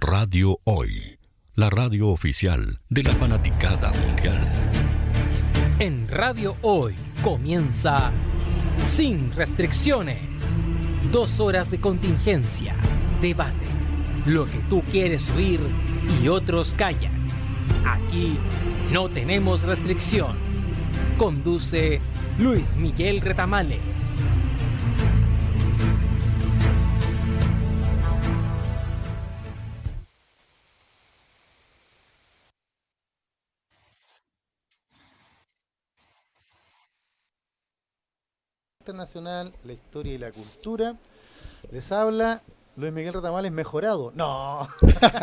Radio Hoy, la radio oficial de la fanaticada mundial. En Radio Hoy comienza Sin Restricciones. Dos horas de contingencia, debate, lo que tú quieres oír y otros callan. Aquí no tenemos restricción. Conduce Luis Miguel Retamales. Internacional, la historia y la cultura. Les habla Luis Miguel Retamales mejorado. No,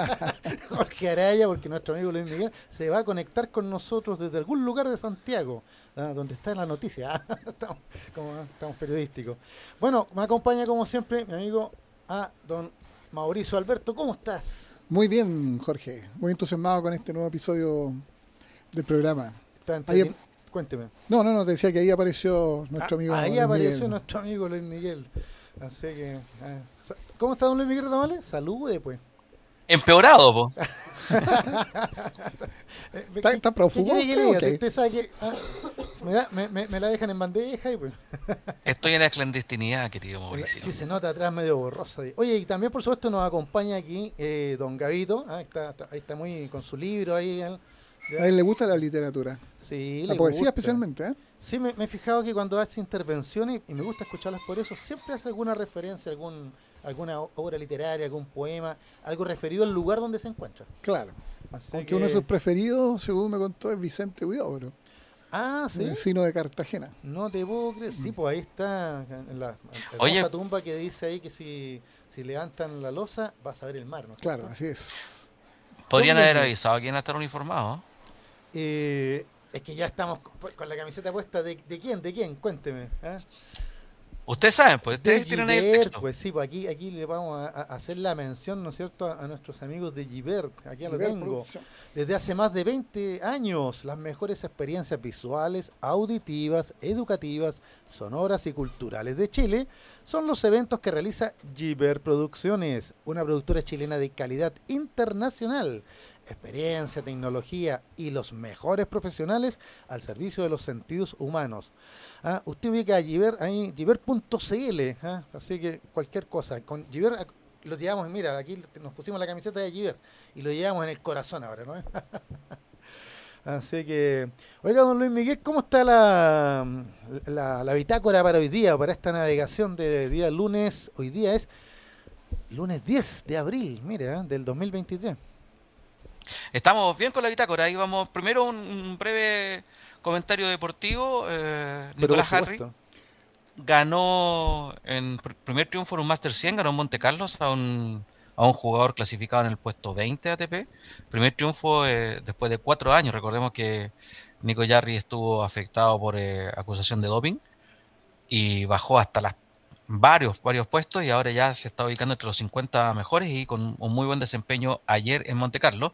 Jorge Araya, porque nuestro amigo Luis Miguel se va a conectar con nosotros desde algún lugar de Santiago, ¿ah? donde está la noticia. estamos, como, estamos periodísticos. Bueno, me acompaña como siempre mi amigo a don Mauricio Alberto. ¿Cómo estás? Muy bien, Jorge. Muy entusiasmado con este nuevo episodio del programa. ¿Está Cuénteme. No, no, no, te decía que ahí apareció nuestro Ah, amigo. Ahí Luis apareció Miguel. nuestro amigo Luis Miguel. Así que. ah, sa- ¿Cómo está don Luis Miguel Retamales? Salude, pues. Empeorado, po. Eh, Está- ¿qué- está prófugo, que ah, me, da- me- me- me la dejan en bandeja y pues. Estoy en la clandestinidad, querido Mauricio. Sí, se nota atrás medio borrosa. Oye, y también por supuesto nos acompaña aquí eh, don Gavito. ah, está, está- ahí está muy con su libro ahí. ¿eh? Ya. A él le gusta la literatura. Sí, La le poesía gusta. especialmente, ¿eh? Sí, me, me he fijado que cuando hace intervenciones, y me gusta escucharlas por eso, siempre hace alguna referencia, algún, alguna obra literaria, algún poema, algo referido al lugar donde se encuentra. Claro. Así Aunque que- uno de sus preferidos, según me contó, es Vicente Huidobro, Ah, sí. vecino de Cartagena. No te puedo creer. Sí, pues ahí está en la Oye. hermosa tumba que dice ahí que si, si levantan la losa vas a ver el mar, ¿no? Claro, así es. Podrían ¿Dónde haber avisado a quién estar uniformado. Eh, es que ya estamos con, con la camiseta puesta. ¿De, de quién? ¿De quién? Cuénteme. ¿ah? Ustedes saben, pues De ustedes tienen ahí el Giver, texto. pues sí, pues aquí, aquí le vamos a, a hacer la mención, ¿no es cierto?, a, a nuestros amigos de Giver. Aquí ya lo tengo. producción. Desde hace más de 20 años, las mejores experiencias visuales, auditivas, educativas, sonoras y culturales de Chile son los eventos que realiza Giver Producciones, una productora chilena de calidad internacional. Experiencia, tecnología y los mejores profesionales al servicio de los sentidos humanos. Ah, usted ubica a Giver ahí, giver.cl, ah, así que cualquier cosa. Con Giver lo llevamos, mira, aquí nos pusimos la camiseta de Giver y lo llevamos en el corazón ahora, ¿no? Así que, oiga, don Luis Miguel, ¿cómo está la, la, bitácora para hoy día, para esta navegación de día lunes? Hoy día es lunes 10 de abril, mire, ¿eh? del 2023. Estamos bien con la bitácora. Ahí vamos. Primero un, un breve comentario deportivo. Eh, Nicolás Harry ganó en pr- primer triunfo en un Master 100, ganó en Monte Carlos a un, a un jugador clasificado en el puesto 20 ATP. Primer triunfo eh, después de cuatro años. Recordemos que Nico Jarry estuvo afectado por eh, acusación de doping y bajó hasta las varios, varios puestos y ahora ya se está ubicando entre los 50 mejores y con un muy buen desempeño ayer en Monte Carlo.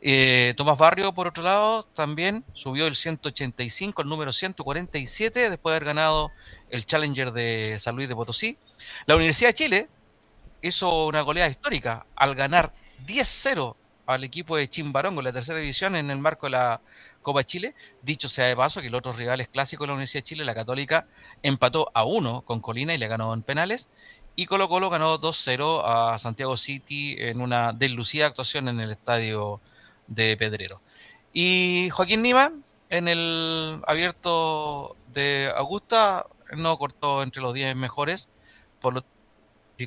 Eh, Tomás Barrio, por otro lado, también subió del 185 al número 147 después de haber ganado el Challenger de San Luis de Potosí. La Universidad de Chile hizo una goleada histórica al ganar 10-0 al equipo de Chimbarongo la tercera división en el marco de la Copa Chile. Dicho sea de paso que los otros rivales clásicos de la Universidad de Chile, la Católica, empató a uno con Colina y le ganó en penales. Y Colo Colo ganó 2-0 a Santiago City en una deslucida actuación en el estadio de Pedrero. Y Joaquín Nima, en el abierto de Augusta, no cortó entre los 10 mejores, por lo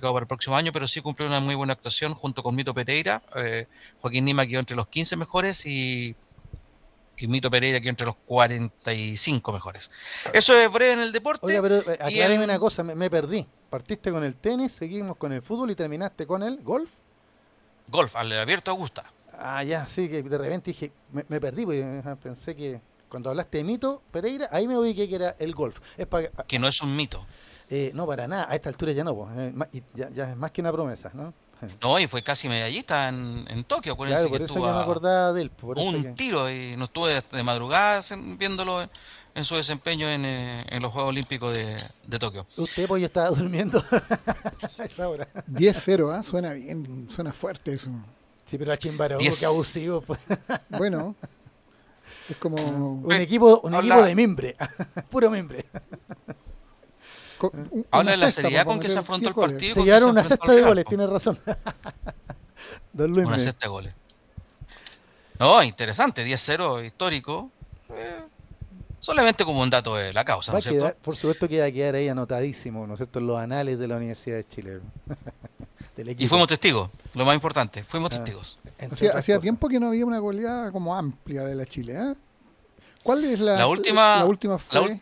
para el próximo año, pero sí cumplió una muy buena actuación junto con Mito Pereira. Eh, Joaquín Nima quedó entre los 15 mejores y, y Mito Pereira quedó entre los 45 mejores. Eso es breve en el deporte. Oiga, pero eh, acláreme el- una cosa, me, me perdí. Partiste con el tenis, seguimos con el fútbol y terminaste con el golf. Golf, al abierto Augusta. Ah, ya, sí, que de repente dije, me, me perdí, porque pensé que cuando hablaste de Mito Pereira, ahí me ubiqué que era el golf. Es para, que no es un mito. eh, no, para nada, a esta altura ya no, pues, eh, ya es más que una promesa, ¿no? No, y fue casi medallista en, en Tokio. Acuérdense Claro, por que eso yo me acordaba de él. Por eso un que- tiro y no estuve de madrugada viéndolo en, en su desempeño en, eh, en los Juegos Olímpicos de, de Tokio. Usted pues ya estaba durmiendo a esa hora. 10-0, ¿ah? Suena bien, suena fuerte eso. Sí, pero a Chimbarongo, Diez. qué abusivo. pues. Bueno, es como. Un equipo, un equipo de mimbre. Puro mimbre. Co- un- Habla de la cesta, seriedad con que se afrontó el 10 goles. partido. Se con llevaron se una cesta de goles, tiene razón. Don Luis Una me- cesta de goles. No, interesante, 10-0 histórico. Eh, solamente como un dato de la causa, Va ¿no a es cierto? quedar, por supuesto que va a quedar ahí anotadísimo, ¿no es cierto?, en los anales de la Universidad de Chile. Y fuimos testigos, lo más importante, fuimos Ah. testigos. Hacía, tiempo que no había una goleada como amplia de la Chile. ¿eh? ¿Cuál es la, La última- La última fue la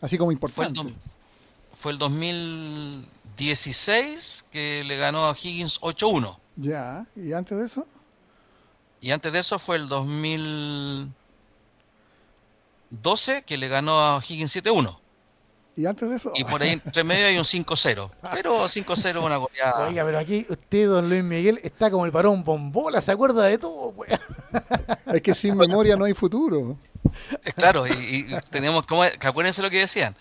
así como Fue el, importante. Fue el 2016 que le ganó a Higgins 8-1. Ya, y antes de eso, Y antes de eso fue el 2012 que le ganó a Higgins 7-1. y antes de eso. Y por ahí entre medio hay un 5-0. Pero 5-0 es una goleada. Oiga, pero aquí usted, don Luis Miguel, está como el varón bombola, se acuerda de todo, pues. Es que sin memoria no hay futuro. Claro, y, y tenemos como que acuérdense lo que decían.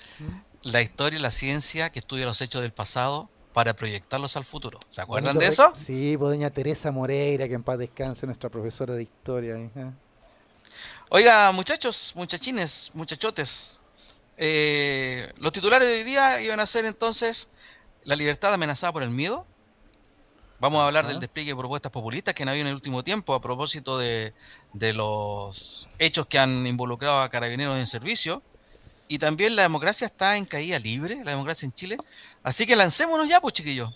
La historia y la ciencia que estudia los hechos del pasado para proyectarlos al futuro. ¿Se acuerdan de eso? Sí, pues doña Teresa Moreira, que en paz descanse, nuestra profesora de historia. Oiga, muchachos, muchachines, muchachotes. eh, los titulares de hoy día iban a ser entonces la libertad amenazada por el miedo. Vamos a hablar del despliegue de propuestas populistas que han habido en el último tiempo a propósito de, de los hechos que han involucrado a carabineros en servicio. Y también la democracia está en caída libre, la democracia en Chile. Así que lancémonos ya, pues chiquillos.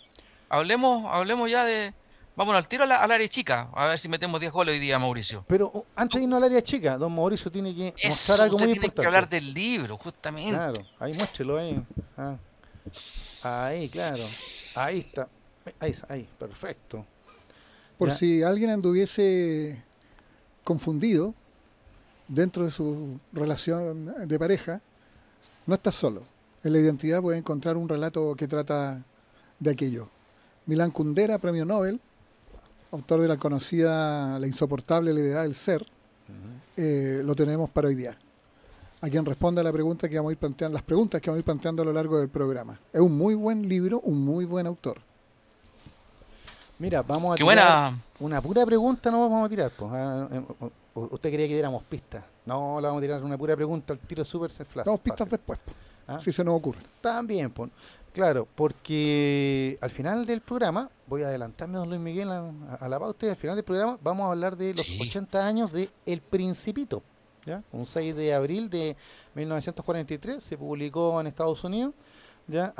Hablemos, hablemos ya de... Vámonos al tiro a la- al área chica. A ver si metemos 10 goles hoy día, Mauricio. Pero oh, antes de irnos al área chica, don Mauricio tiene que Eso, mostrar algo usted muy tiene importante. que hablar del libro, justamente. Claro, ahí muéstrelo ahí. Ah. Ahí, claro. Ahí está. Ahí, está, ahí, perfecto. Por Ya. si alguien anduviese confundido dentro de su relación de pareja, no estás solo. En la identidad puedes encontrar un relato que trata de aquello. Milán Kundera, premio Nobel, autor de la conocida La insoportable levedad del ser, eh, lo tenemos para hoy día. A quien responda a la pregunta que vamos a ir planteando, las preguntas que vamos a ir planteando a lo largo del programa. Es un muy buen libro, un muy buen autor. Mira, vamos a Qué tirar buena. una pura pregunta, no vamos a tirar. Pues. Ah, eh, ¿Usted quería que diéramos pistas? No, le vamos a tirar una pura pregunta al tiro súper flash. Damos pistas después, Ah. si se nos ocurre. También, pues. Claro, porque al final del programa, voy a adelantarme, don Luis Miguel, a, a la pauta, y al final del programa vamos a hablar de los Sí. 80 años de El Principito. ¿ya? Un 6 de abril de 1943 se publicó en Estados Unidos, ¿ya?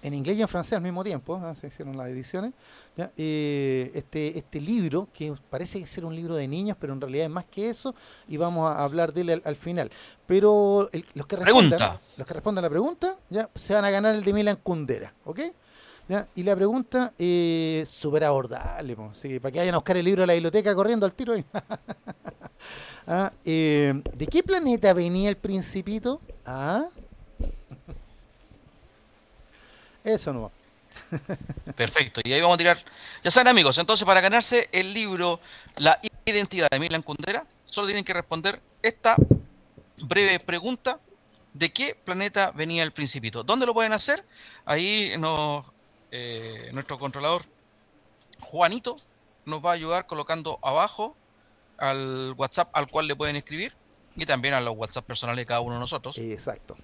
En inglés y en francés al mismo tiempo, ¿ah? se hicieron las ediciones. ¿ya? Eh, este, este libro, que parece ser un libro de niños, pero en realidad es más que eso, y vamos a hablar de él al, al final. Pero el- los que respondan, los que respondan a la pregunta, ya se van a ganar el de Milan Kundera, ¿ok? ¿Ya? Y la pregunta es súper abordable, que para que vayan a buscar el libro de la biblioteca corriendo al tiro ahí. Ah, eh, ¿De qué planeta venía el principito? Ah. Eso no va. Perfecto. Y ahí vamos a tirar. Ya saben, amigos, entonces para ganarse el libro La identidad de Milan Kundera, solo tienen que responder esta breve pregunta. ¿De qué planeta venía el principito? ¿Dónde lo pueden hacer? Ahí nos, eh, nuestro controlador Juanito nos va a ayudar colocando abajo al WhatsApp al cual le pueden escribir y también a los WhatsApp personales de cada uno de nosotros Exacto.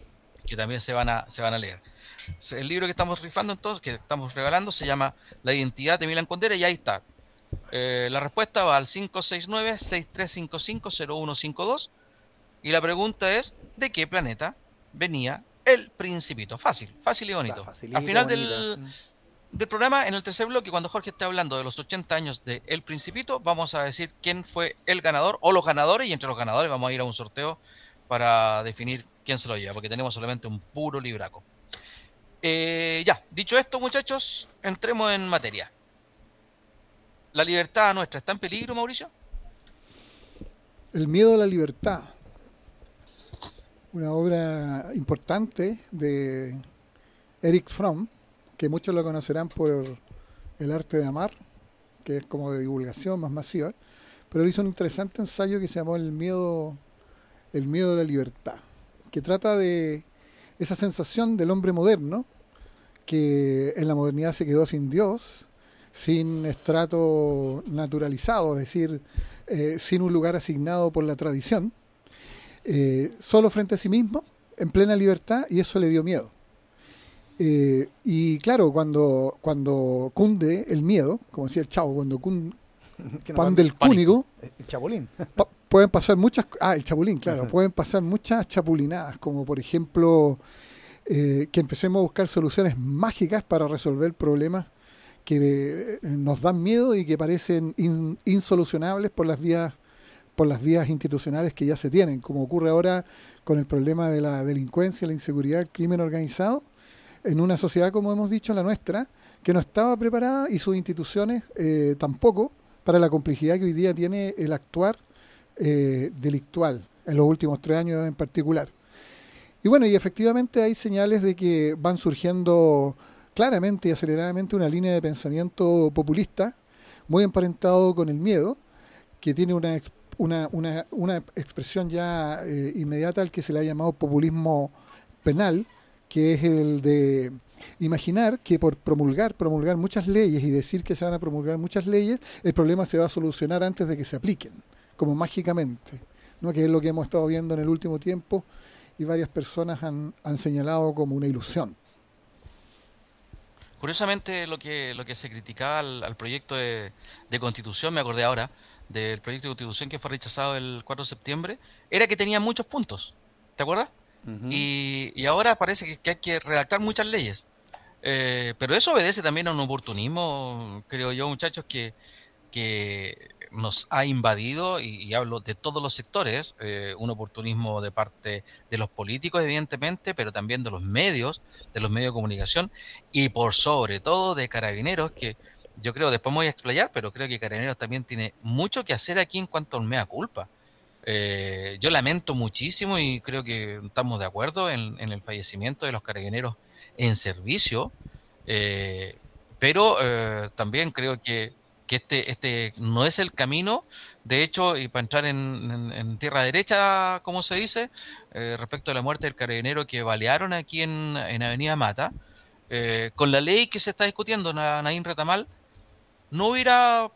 que también se van a, se van a leer. El libro que estamos rifando entonces, que estamos regalando, se llama La identidad de Milan Kundera y ahí está. Eh, la respuesta va al 569-6355-0152 y la pregunta es, ¿de qué planeta venía el principito? Fácil, fácil y bonito. Al final del, del programa, en el tercer bloque, cuando Jorge esté hablando de los 80 años de El Principito, vamos a decir quién fue el ganador o los ganadores, y entre los ganadores vamos a ir a un sorteo para definir quién se lo lleva, porque tenemos solamente un puro libraco. Eh, ya, dicho esto, muchachos, entremos en materia. ¿La libertad nuestra está en peligro, Mauricio? El miedo a la libertad. Una obra importante de Eric Fromm, que muchos lo conocerán por El arte de amar, que es como de divulgación más masiva, pero él hizo un interesante ensayo que se llamó El miedo, el miedo a la libertad, que trata de esa sensación del hombre moderno que en la modernidad se quedó sin Dios, sin estrato naturalizado, es decir, eh, sin un lugar asignado por la tradición, eh, solo frente a sí mismo, en plena libertad, y eso le dio miedo. Eh, y claro, cuando, cuando cunde el miedo, como decía el chavo, cuando cunde pan del cúnigo, el chapulín. pueden pasar muchas, ah, el chapulín, claro, pueden pasar muchas chapulinadas, como por ejemplo que empecemos a buscar soluciones mágicas para resolver problemas que nos dan miedo y que parecen insolucionables por las vías por las vías institucionales que ya se tienen, como ocurre ahora con el problema de la delincuencia, la inseguridad, el crimen organizado, en una sociedad, como hemos dicho, la nuestra, que no estaba preparada y sus instituciones eh, tampoco para la complejidad que hoy día tiene el actuar eh, delictual, en los últimos tres años en particular. Y bueno, y efectivamente hay señales de que van surgiendo claramente y aceleradamente una línea de pensamiento populista, muy emparentado con el miedo, que tiene una una, una, una expresión ya eh, inmediata al que se le ha llamado populismo penal, que es el de imaginar que por promulgar, promulgar muchas leyes y decir que se van a promulgar muchas leyes, el problema se va a solucionar antes de que se apliquen, como mágicamente, ¿no? que es lo que hemos estado viendo en el último tiempo y varias personas han, han señalado como una ilusión. Curiosamente, lo que, lo que se criticaba al, proyecto de, de, constitución, me acordé ahora, del proyecto de constitución que fue rechazado el 4 de septiembre era que tenía muchos puntos. ¿Te acuerdas? y, y, ahora parece que, hay que redactar muchas leyes. Eh, pero eso obedece también a un oportunismo, creo yo, muchachos, que, que nos ha invadido, y, hablo de todos los sectores, eh, un oportunismo de parte de los políticos, evidentemente, pero también de los medios, de los medios de comunicación, y por sobre todo de carabineros, que yo creo, después me voy a explayar, pero creo que Carabineros también tiene mucho que hacer aquí en cuanto al mea culpa. Eh, yo lamento muchísimo y creo que estamos de acuerdo en, el fallecimiento de los carabineros en servicio, eh, pero también creo que, este, este no es el camino. De hecho, y para entrar en, tierra derecha, como se dice, respecto a la muerte del carabinero que balearon aquí en, Avenida Mata, con la ley que se está discutiendo, Naín Retamal, no hubiera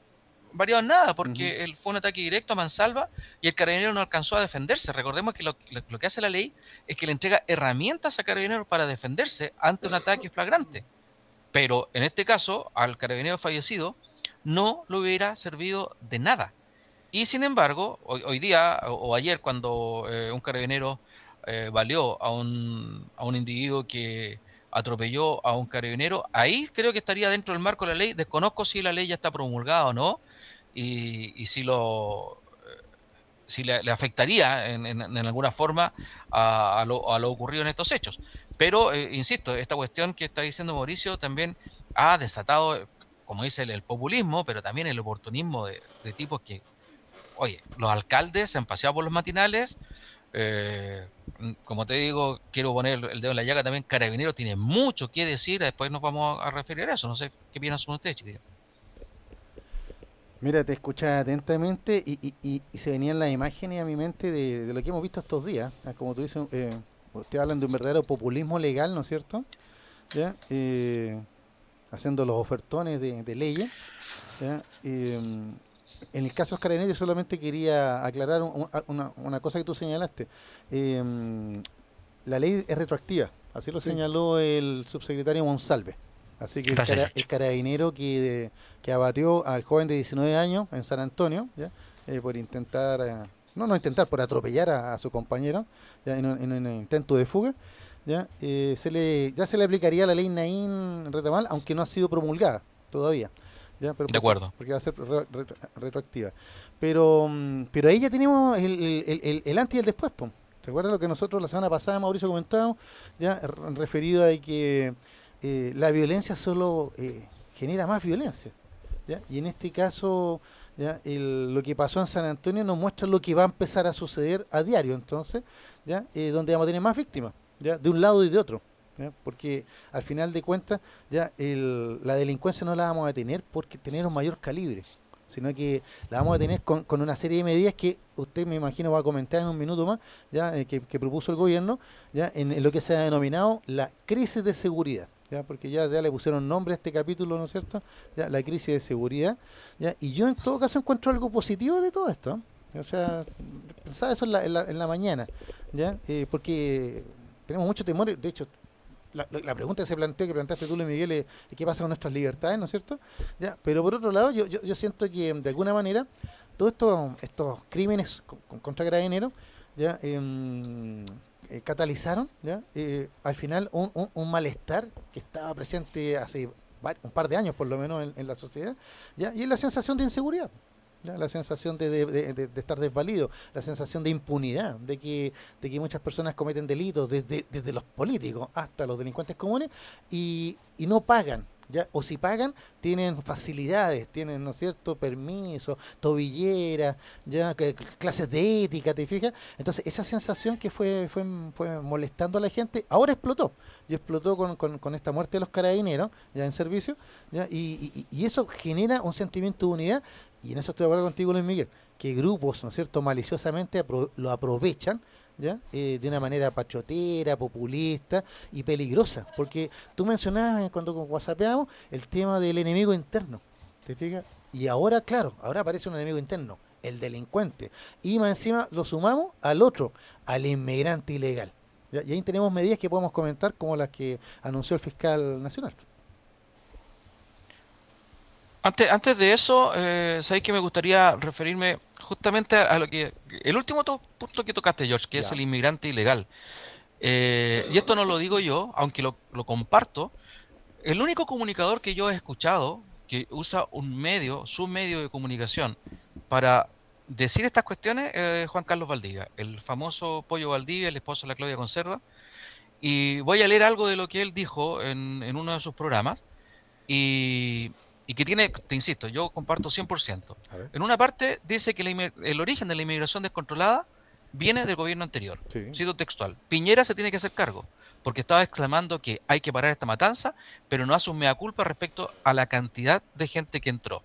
variado nada, porque él fue un ataque directo a mansalva y el carabinero no alcanzó a defenderse. Recordemos que lo, que hace la ley es que le entrega herramientas a carabineros para defenderse ante un ataque flagrante. Pero en este caso, al carabinero fallecido no le hubiera servido de nada. Y sin embargo, hoy, día o, ayer cuando eh, un carabinero eh, valió a un, a un individuo que atropelló a un carabinero, ahí creo que estaría dentro del marco de la ley. Desconozco si la ley ya está promulgada o no y, si lo eh, si le, afectaría en, alguna forma a, lo, ocurrido en estos hechos. Pero, eh, insisto, esta cuestión que está diciendo Mauricio también ha desatado, como dice el, populismo, pero también el oportunismo de, tipos que, oye, los alcaldes se han paseado por los matinales, eh, como te digo, quiero poner el dedo en la llaga también. Carabineros tiene mucho que decir. Después nos vamos a referir a eso. No sé qué piensan ustedes, chiquillos. Mira, te escuchas atentamente y, y, se venían las imágenes a mi mente de, lo que hemos visto estos días. Ah, como tú dices, eh, ustedes hablan de un verdadero populismo legal, ¿no es cierto? ¿Ya? Eh, haciendo los ofertones de, leyes. Eh, en el caso de Carabineros solamente quería aclarar una, cosa que tú señalaste. Em, la ley es retroactiva, así lo señaló el subsecretario Monsalve. Así que el, carabinero que, que abatió al joven de 19 años en San Antonio, eh, por intentar, eh, no, no intentar, por atropellar a, su compañero En, un, intento de fuga, ¿ya? Eh, se le, ya se le aplicaría la ley Naín Retamal, aunque no ha sido promulgada todavía de acuerdo. Porque va a ser retroactiva. Pero, mm, pero ahí ya tenemos el, el, el, antes y el después. ¿Te acuerdas lo que nosotros la semana pasada, Mauricio, comentábamos? Ya referido a que eh, la violencia solo eh, genera más violencia. ¿ya? Y en este caso, ¿ya? lo que pasó en San Antonio nos muestra lo que va a empezar a suceder a diario, entonces, ¿ya? Eh, donde vamos a tener más víctimas, de un lado y de otro porque al final de cuentas ya la delincuencia no la vamos a tener porque tener un mayor calibre. sino que la vamos a tener con, con una serie de medidas que usted me imagino va a comentar en un minuto más, ya eh, que, que propuso el gobierno, ya en, en lo que se ha denominado la crisis de seguridad. ¿ya? porque ya, ya le pusieron nombre a este capítulo, ¿no es cierto? Ya, la crisis de seguridad. ¿ya? Y yo en todo caso encuentro algo positivo de todo esto. ¿eh? O sea, pensaba eso en la, en la, en la mañana, ¿ya? Eh, porque tenemos mucho temor, de hecho, la, pregunta que se planteó, que planteaste tú, Luis Miguel, es qué pasa con nuestras libertades, ¿no es cierto? ¿Ya? Pero por otro lado, yo, yo, siento que de alguna manera todos estos, estos crímenes con, con, contra carabineros ya eh, eh, catalizaron ¿ya? Eh, al final un, un, un, malestar que estaba presente hace un par de años por lo menos en, en la sociedad ¿ya? y es la sensación de inseguridad. ¿Ya? la sensación de, de, estar desvalido, la sensación de impunidad, de que, de que muchas personas cometen delitos, desde, desde los políticos hasta los delincuentes comunes, y, y no pagan, ¿Ya? o si pagan tienen facilidades tienen no es cierto permisos tobilleras ya clases de ética te fijas entonces esa sensación que fue fue, molestando a la gente ahora explotó y explotó con, con, esta muerte de los carabineros ya en servicio y, y, y, eso genera un sentimiento de unidad y en eso estoy de acuerdo contigo Luis Miguel que grupos no es cierto maliciosamente lo aprovechan ¿ya? Eh, de una manera pachotera, populista y peligrosa. Porque tú mencionabas cuando whatsappeamos el tema del enemigo interno. ¿Te fijas? Y ahora, claro, ahora aparece un enemigo interno, el delincuente. Y más encima lo sumamos al otro, al inmigrante ilegal. ¿ya? Y ahí tenemos medidas que podemos comentar como las que anunció el fiscal nacional. Antes, antes de eso, eh, sabéis que me gustaría referirme justamente a lo que el último punto que tocaste George que es el inmigrante ilegal. Eh, y esto no lo digo yo aunque lo, lo, comparto. El único comunicador que yo he escuchado que usa un medio su medio de comunicación para decir estas cuestiones es eh, Juan Carlos Valdivia el famoso Pollo Valdivia el esposo de la Claudia Conserva. Y voy a leer algo de lo que él dijo en, en uno de sus programas. Y y que tiene, te insisto, yo comparto 100%. En una parte dice que la, el origen de la inmigración descontrolada viene del gobierno anterior. Sí. Cito textual. Piñera se tiene que hacer cargo, porque estaba exclamando que hay que parar esta matanza, pero no hace un mea culpa respecto a la cantidad de gente que entró.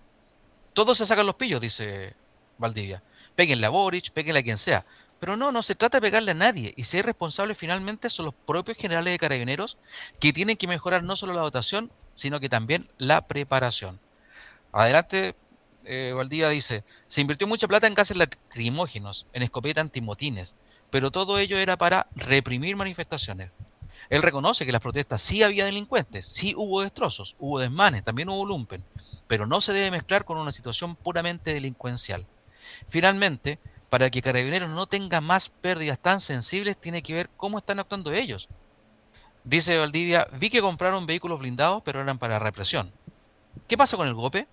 Todos se sacan los pillos, dice Valdivia. Péguenle a Boric, péguenle a quien sea. Pero no, no se trata de pegarle a nadie. Y si hay responsables finalmente son los propios generales de carabineros que tienen que mejorar no solo la dotación, sino que también la preparación. Adelante, eh, dice, se invirtió mucha plata en gases lacrimógenos, en escopeta antimotines, pero todo ello era para reprimir manifestaciones. Él reconoce que las protestas sí había delincuentes, sí hubo destrozos, hubo desmanes, también hubo lumpen, pero no se debe mezclar con una situación puramente delincuencial. Finalmente, para que Carabineros no tenga más pérdidas tan sensibles, tiene que ver cómo están actuando ellos. Dice Valdivia, vi que compraron vehículos blindados, pero eran para represión. ¿Qué pasa con el GOPE?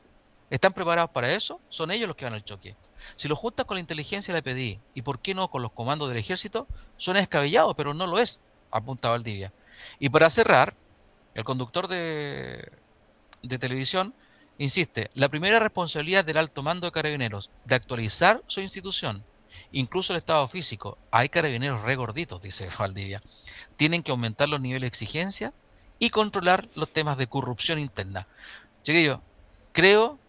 ¿Están preparados para eso? Son ellos los que van al choque. Si lo juntas con la inteligencia la PDI y por qué no con los comandos del ejército, suena descabellado, pero no lo es, apunta Valdivia. Y para cerrar, el conductor de, de televisión insiste, la primera responsabilidad del alto mando de carabineros, de actualizar su institución, incluso el estado físico. Hay carabineros regorditos, dice Valdivia tienen que aumentar los niveles de exigencia y controlar los temas de corrupción interna. Chiquillo, creo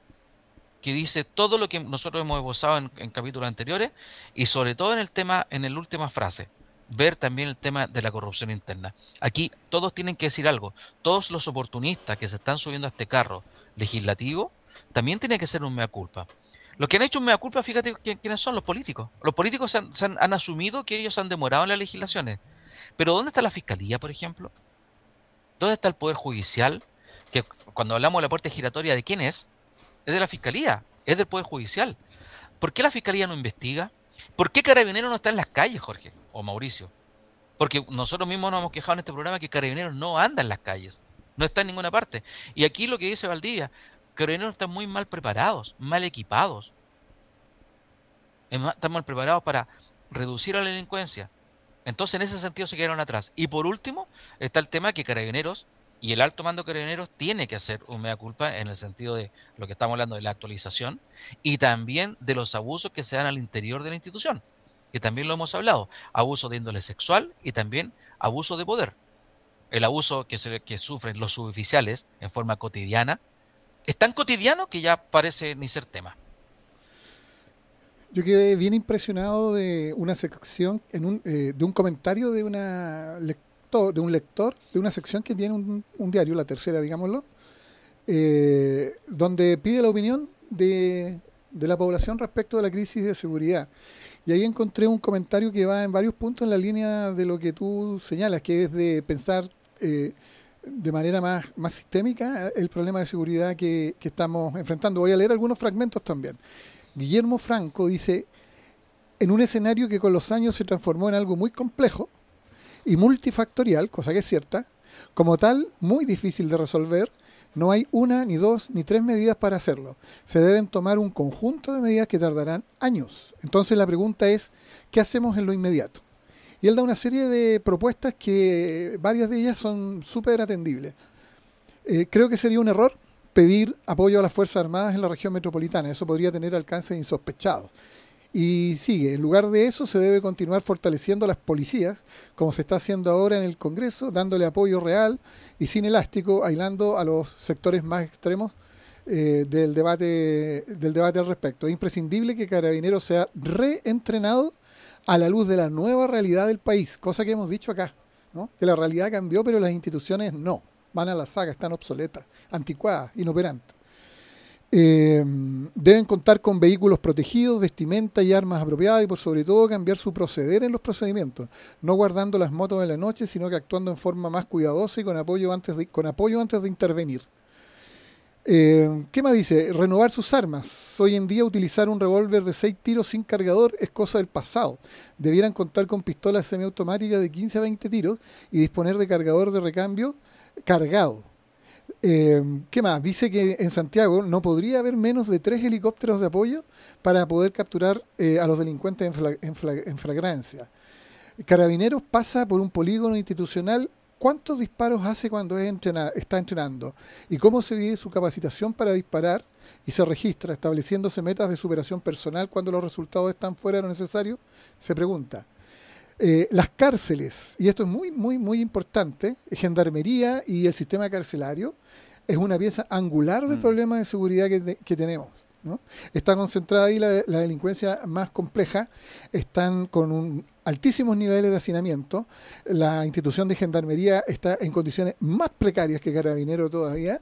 que dice todo lo que nosotros hemos esbozado en, en, capítulos anteriores y sobre todo en el tema, en la última frase, ver también el tema de la corrupción interna. Aquí todos tienen que decir algo. Todos los oportunistas que se están subiendo a este carro legislativo también tienen que ser un mea culpa. Los que han hecho un mea culpa, fíjate quiénes son los políticos. Los políticos han, asumido que ellos han demorado en las legislaciones. Pero ¿dónde está la fiscalía, por ejemplo? ¿Dónde está el poder judicial? Que cuando hablamos de la puerta giratoria, ¿de quién es? Es de la fiscalía, es del poder judicial. ¿Por qué la fiscalía no investiga? ¿Por qué Carabineros no está en las calles, Jorge o Mauricio? Porque nosotros mismos nos hemos quejado en este programa que Carabineros no anda en las calles, no está en ninguna parte. Y aquí lo que dice Valdivia, Carabineros están muy mal preparados, mal equipados. Están mal preparados para reducir a la delincuencia, entonces, en ese sentido se quedaron atrás. Y por último, está el tema que Carabineros y el alto mando de Carabineros tiene que hacer un mea culpa en el sentido de lo que estamos hablando de la actualización y también de los abusos que se dan al interior de la institución, que también lo hemos hablado. Abuso de índole sexual y también abuso de poder. El abuso que, se, que sufren los suboficiales en forma cotidiana es tan cotidiano que ya parece ni ser tema. Yo quedé bien impresionado de una sección, en un, eh, de un comentario de, una lector, de un lector, de una sección que tiene un, diario, la tercera, digámoslo, eh, donde pide la opinión de, de la población respecto de la crisis de seguridad. Y ahí encontré un comentario que va en varios puntos en la línea de lo que tú señalas, que es de pensar eh, de manera más, más sistémica el problema de seguridad que, que estamos enfrentando. Voy a leer algunos fragmentos también. Guillermo Franco dice, en un escenario que con los años se transformó en algo muy complejo y multifactorial, cosa que es cierta, como tal, muy difícil de resolver, no hay una, ni dos, ni tres medidas para hacerlo. Se deben tomar un conjunto de medidas que tardarán años. Entonces la pregunta es, ¿qué hacemos en lo inmediato? Y él da una serie de propuestas que varias de ellas son súper atendibles. Eh, creo que sería un error pedir apoyo a las Fuerzas Armadas en la región metropolitana. Eso podría tener alcances insospechados. Y sigue, en lugar de eso se debe continuar fortaleciendo las policías, como se está haciendo ahora en el Congreso, dándole apoyo real y sin elástico, aislando a los sectores más extremos eh, del, debate, del debate al respecto. Es imprescindible que Carabineros sea reentrenado a la luz de la nueva realidad del país, cosa que hemos dicho acá, ¿no? que la realidad cambió, pero las instituciones no, van a la saga, están obsoletas, anticuadas, inoperantes. Eh, deben contar con vehículos protegidos, vestimenta y armas apropiadas y por sobre todo cambiar su proceder en los procedimientos, no guardando las motos en la noche, sino que actuando en forma más cuidadosa y con apoyo antes de, con apoyo antes de intervenir. Eh, ¿Qué más dice? Renovar sus armas. Hoy en día utilizar un revólver de 6 tiros sin cargador es cosa del pasado. Debieran contar con pistolas semiautomáticas de 15 a 20 tiros y disponer de cargador de recambio cargado eh, ¿Qué más? Dice que en Santiago no podría haber menos de tres helicópteros de apoyo para poder capturar eh, a los delincuentes en, en, flagrancia. Carabineros pasa por un polígono institucional. ¿Cuántos disparos hace cuando está entrenando? ¿Y cómo se vive su capacitación para disparar y se registra, estableciéndose metas de superación personal cuando los resultados están fuera de lo necesario? Se pregunta. Eh, las cárceles, y esto es muy, muy, muy importante, Gendarmería y el sistema carcelario es una pieza angular del mm. problema de seguridad que, tenemos. Está concentrada ahí la, delincuencia más compleja, están con un altísimos niveles de hacinamiento, la institución de gendarmería está en condiciones más precarias que carabinero todavía,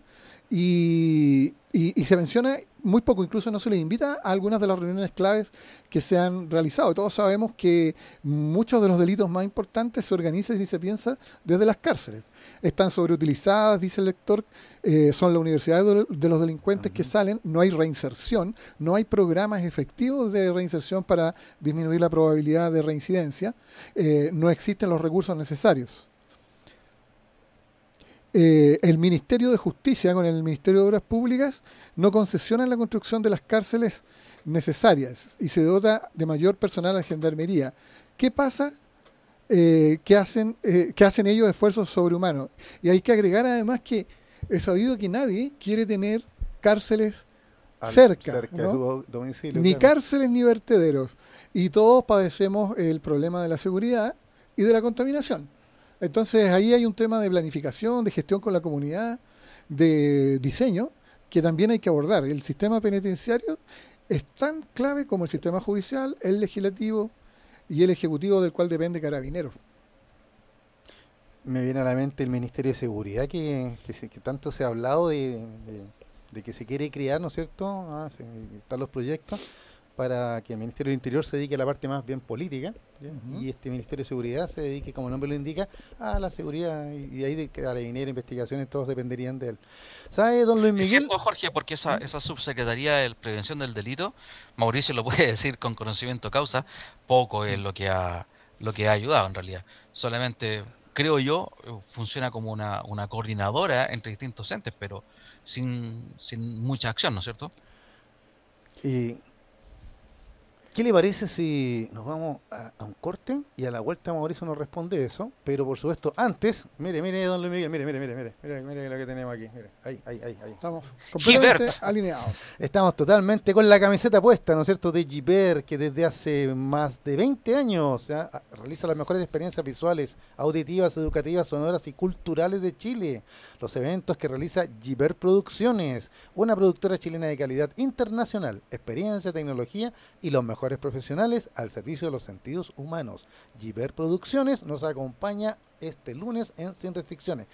y, y, se menciona muy poco, incluso no se les invita a algunas de las reuniones claves que se han realizado. Todos sabemos que muchos de los delitos más importantes se organizan y se piensa desde las cárceles. Están sobreutilizadas, dice el lector, eh, son la universidad de los delincuentes que salen, no hay reinserción, no hay programas efectivos de reinserción para disminuir la probabilidad de reincidencia, eh, no existen los recursos necesarios. Eh, el Ministerio de Justicia con el Ministerio de Obras Públicas no concesionan la construcción de las cárceles necesarias y se dota de mayor personal a la gendarmería. ¿Qué pasa? Eh, que, hacen, eh, que hacen ellos esfuerzos sobrehumanos. Y hay que agregar además que he sabido que nadie quiere tener cárceles cerca, ni cárceles ni vertederos. Y todos padecemos el problema de la seguridad y de la contaminación. Entonces ahí hay un tema de planificación, de gestión con la comunidad, de diseño, que también hay que abordar. El sistema penitenciario es tan clave como el sistema judicial, el legislativo y el ejecutivo del cual depende Carabineros. Me viene a la mente el Ministerio de Seguridad, que, que, tanto se ha hablado de, que se quiere crear, ¿no es cierto? Ah, están los proyectos para que el Ministerio del Interior se dedique a la parte más bien política y este Ministerio de Seguridad se dedique, como el nombre lo indica, a la seguridad y de ahí de que dinero, investigaciones, todos dependerían de él. ¿Sabe, don Luis Miguel? Sí, Jorge, porque esa, esa subsecretaría de Prevención del Delito, Mauricio lo puede decir con conocimiento causa, poco es lo que ha, lo que ha ayudado en realidad. Solamente, creo yo, funciona como una, una coordinadora entre distintos entes, pero sin, sin mucha acción, ¿no es cierto? Y ¿Qué le parece si nos vamos a, un corte y a la vuelta Mauricio nos responde eso? Pero por supuesto, antes, mire, mire, don Luis Miguel, mire, mire, mire, mire, mire, mire lo que tenemos aquí. Mire, ahí, ahí, ahí, ahí. Estamos completamente alineados. Estamos totalmente con la camiseta puesta, ¿no es cierto?, de Giver, que desde hace más de 20 años realiza las mejores experiencias visuales, auditivas, educativas, sonoras y culturales de Chile. Los eventos que realiza Giver Producciones, una productora chilena de calidad internacional, experiencia, tecnología y los mejores mejores profesionales al servicio de los sentidos humanos. Giver Producciones nos acompaña este lunes en Sin Restricciones.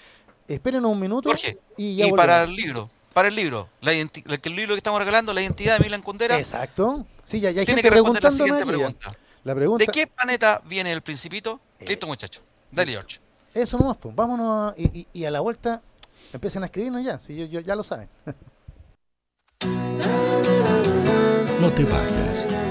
Esperen un minuto Jorge, y y, para el libro, para el libro, la el, libro que estamos regalando, la identidad de Milan Kundera, Exacto. Sí, ya, ya hay tiene gente que responder la siguiente pregunta. La pregunta ¿De qué planeta viene el principito? Eh, Listo, muchacho. Dale, George. Eso nomás, pues. Vámonos a- y, y- y a la vuelta empiecen a escribirnos ya. Si yo, yo- ya lo saben. No te vayas.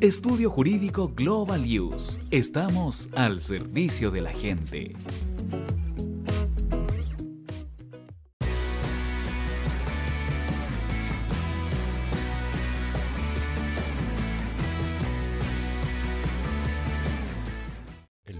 Estudio Jurídico Global Use. Estamos al servicio de la gente.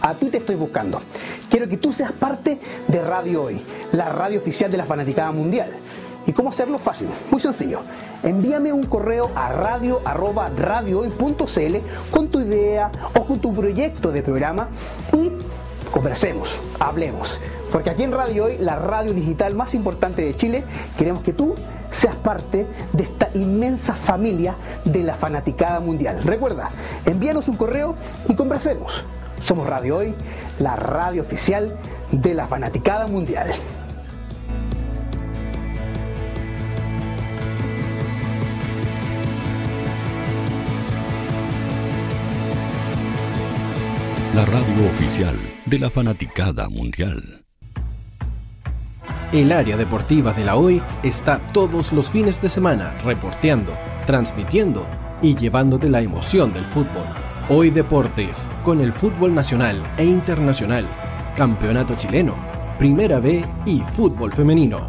a ti te estoy buscando. Quiero que tú seas parte de Radio Hoy, la radio oficial de la fanaticada mundial. ¿Y cómo hacerlo? Fácil, muy sencillo. Envíame un correo a radio@radiohoy.cl con tu idea o con tu proyecto de programa y Conversemos, hablemos, porque aquí en Radio Hoy, la radio digital más importante de Chile, queremos que tú seas parte de esta inmensa familia de la fanaticada mundial. Recuerda, envíanos un correo y conversemos. Somos Radio Hoy, la radio oficial de la fanaticada mundial. La radio oficial de la fanaticada mundial. El área deportiva de la Hoy está todos los fines de semana reporteando, transmitiendo y llevándote la emoción del fútbol. Hoy Deportes, con el fútbol nacional e internacional, campeonato chileno, primera B y fútbol femenino.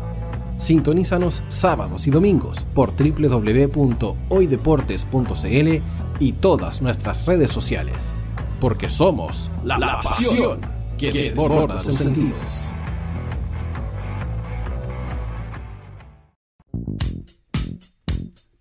Sintonízanos sábados y domingos por www.hoydeportes.cl y todas nuestras redes sociales. Porque somos la, la pasión que desborda sus sentidos.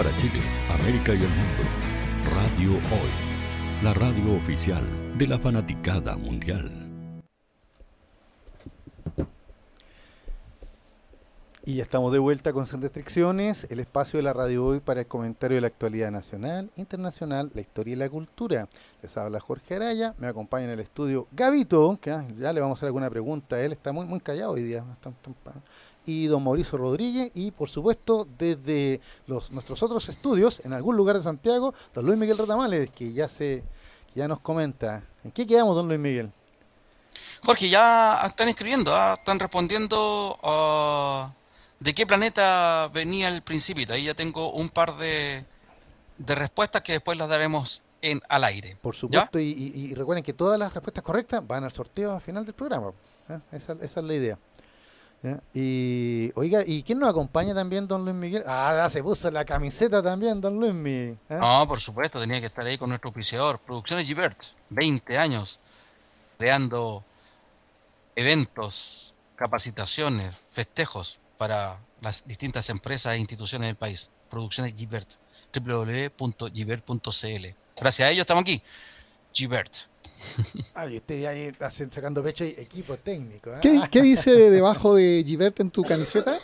Para Chile, América y el mundo, Radio Hoy, la radio oficial de la fanaticada mundial. Y ya estamos de vuelta con Sin Restricciones, el espacio de la radio hoy para el comentario de la actualidad nacional, internacional, la historia y la cultura. Les habla Jorge Araya, me acompaña en el estudio Gavito, que ah, ya le vamos a hacer alguna pregunta, él está muy muy callado hoy día. Y don Mauricio Rodríguez, y por supuesto desde los nuestros otros estudios, en algún lugar de Santiago, don Luis Miguel Ratamales, que ya se ya nos comenta. ¿En qué quedamos, don Luis Miguel? Jorge, ya están escribiendo, ¿ah? están respondiendo a ¿De qué planeta venía el principito? Ahí ya tengo un par de, de respuestas que después las daremos en al aire. Por supuesto, y, y, recuerden que todas las respuestas correctas van al sorteo al final del programa. ¿eh? Esa, esa, es la idea. Y oiga, ¿y quién nos acompaña también, don Luis Miguel? Ah, se puso la camiseta también, don Luis Miguel. ¿eh? No, por supuesto, tenía que estar ahí con nuestro auspiciador, Producciones Gibert, 20 años, creando eventos, capacitaciones, festejos para las distintas empresas e instituciones del país. Producciones Gibert, www.gibert.cl. Gracias a ellos estamos aquí. Gibert. Ay, usted ahí sacando pecho y equipo técnico. ¿eh? ¿Qué, ¿Qué, dice debajo de Gibert en tu camiseta?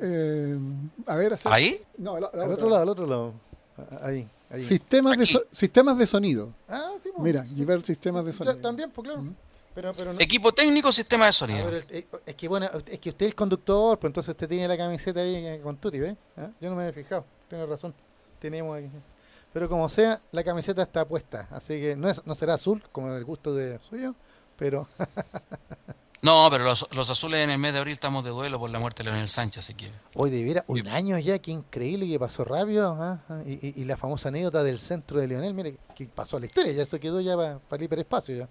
Eh, a ver. ¿ahí? No, la, la al otro lado, al otro lado. Ahí. ahí. Sistemas, de so sistemas de sonido. Ah, sí, pues. Mira, Gibert Sistemas de Sonido. También, pues claro. -huh. Pero, pero no. Equipo técnico, sistema de sonido. Ah, el, es que bueno, es que usted es el conductor, pues entonces usted tiene la camiseta ahí con Tuti, ¿ves? ¿Ah? Yo no me había fijado, tiene razón. Tenemos aquí. Pero como sea, la camiseta está puesta, así que no es no será azul como el gusto de suyo, pero No, pero los, los, azules en el mes de abril estamos de duelo por la muerte de Leonel Sánchez, si quiere. Hoy de veras, un año ya, qué increíble que pasó rápido. ¿ah? Y, y, y, la famosa anécdota del centro de Leonel, mire, que pasó a la historia, ya eso quedó ya para, para el hiperespacio ya.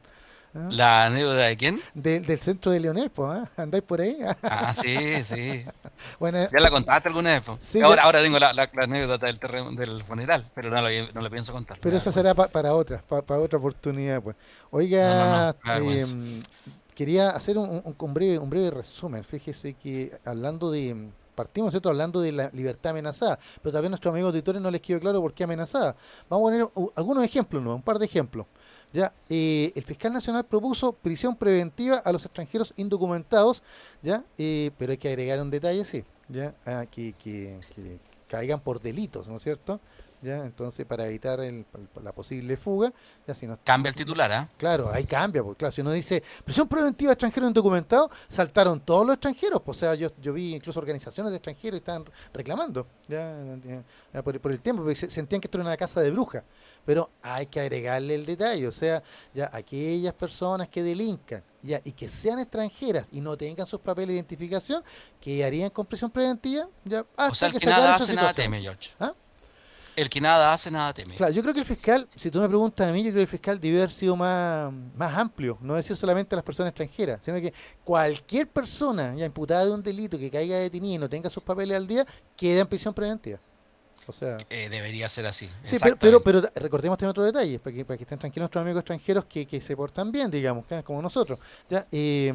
¿Ah? ¿La anécdota de quién? De, del centro de Leonel, pues, ¿eh? ¿andáis por ahí? ah, sí, sí. Bueno, ¿Ya la contaste alguna vez? Sí, ahora, ahora tengo la, la, la anécdota del, terreno, del funeral, pero no la, no la pienso contar. Pero esa será pa, para otra, pa, para otra oportunidad, pues. Oiga, no, no, no. Eh, quería hacer un, un, un, breve, un breve resumen. Fíjese que hablando de partimos ¿cierto? hablando de la libertad amenazada, pero también a nuestros amigos auditores no les quedó claro por qué amenazada. Vamos a poner algunos ejemplos, ¿no? un par de ejemplos. Ya, eh, el fiscal nacional propuso prisión preventiva a los extranjeros indocumentados, ya, eh, pero hay que agregar un detalle, sí, ya, ah, que, que, que, caigan por delitos, ¿no es cierto? Ya entonces para evitar el, la posible fuga ya si no cambia el titular ¿eh? claro ahí cambia porque claro si uno dice prisión preventiva a extranjeros indocumentados saltaron todos los extranjeros pues, o sea yo, yo vi incluso organizaciones de extranjeros que estaban reclamando ya, ya, por, por, el tiempo porque sentían que esto era una casa de brujas pero hay que agregarle el detalle o sea ya aquellas personas que delincan ya y que sean extranjeras y no tengan sus papeles de identificación que harían con prisión preventiva ya hasta o sea, que, que nada hace nada teme George ¿Ah? El que nada hace, nada teme. Claro, yo creo que el fiscal, si tú me preguntas a mí, yo creo que el fiscal debe haber sido más, más amplio, no decir solamente a las personas extranjeras, sino que cualquier persona ya imputada de un delito que caiga detenida y no tenga sus papeles al día, queda en prisión preventiva. O sea, eh, debería ser así. Sí, pero, pero, pero, recordemos también otro detalle, para que, para que estén tranquilos nuestros amigos extranjeros que, que se portan bien, digamos, como nosotros. Ya, eh,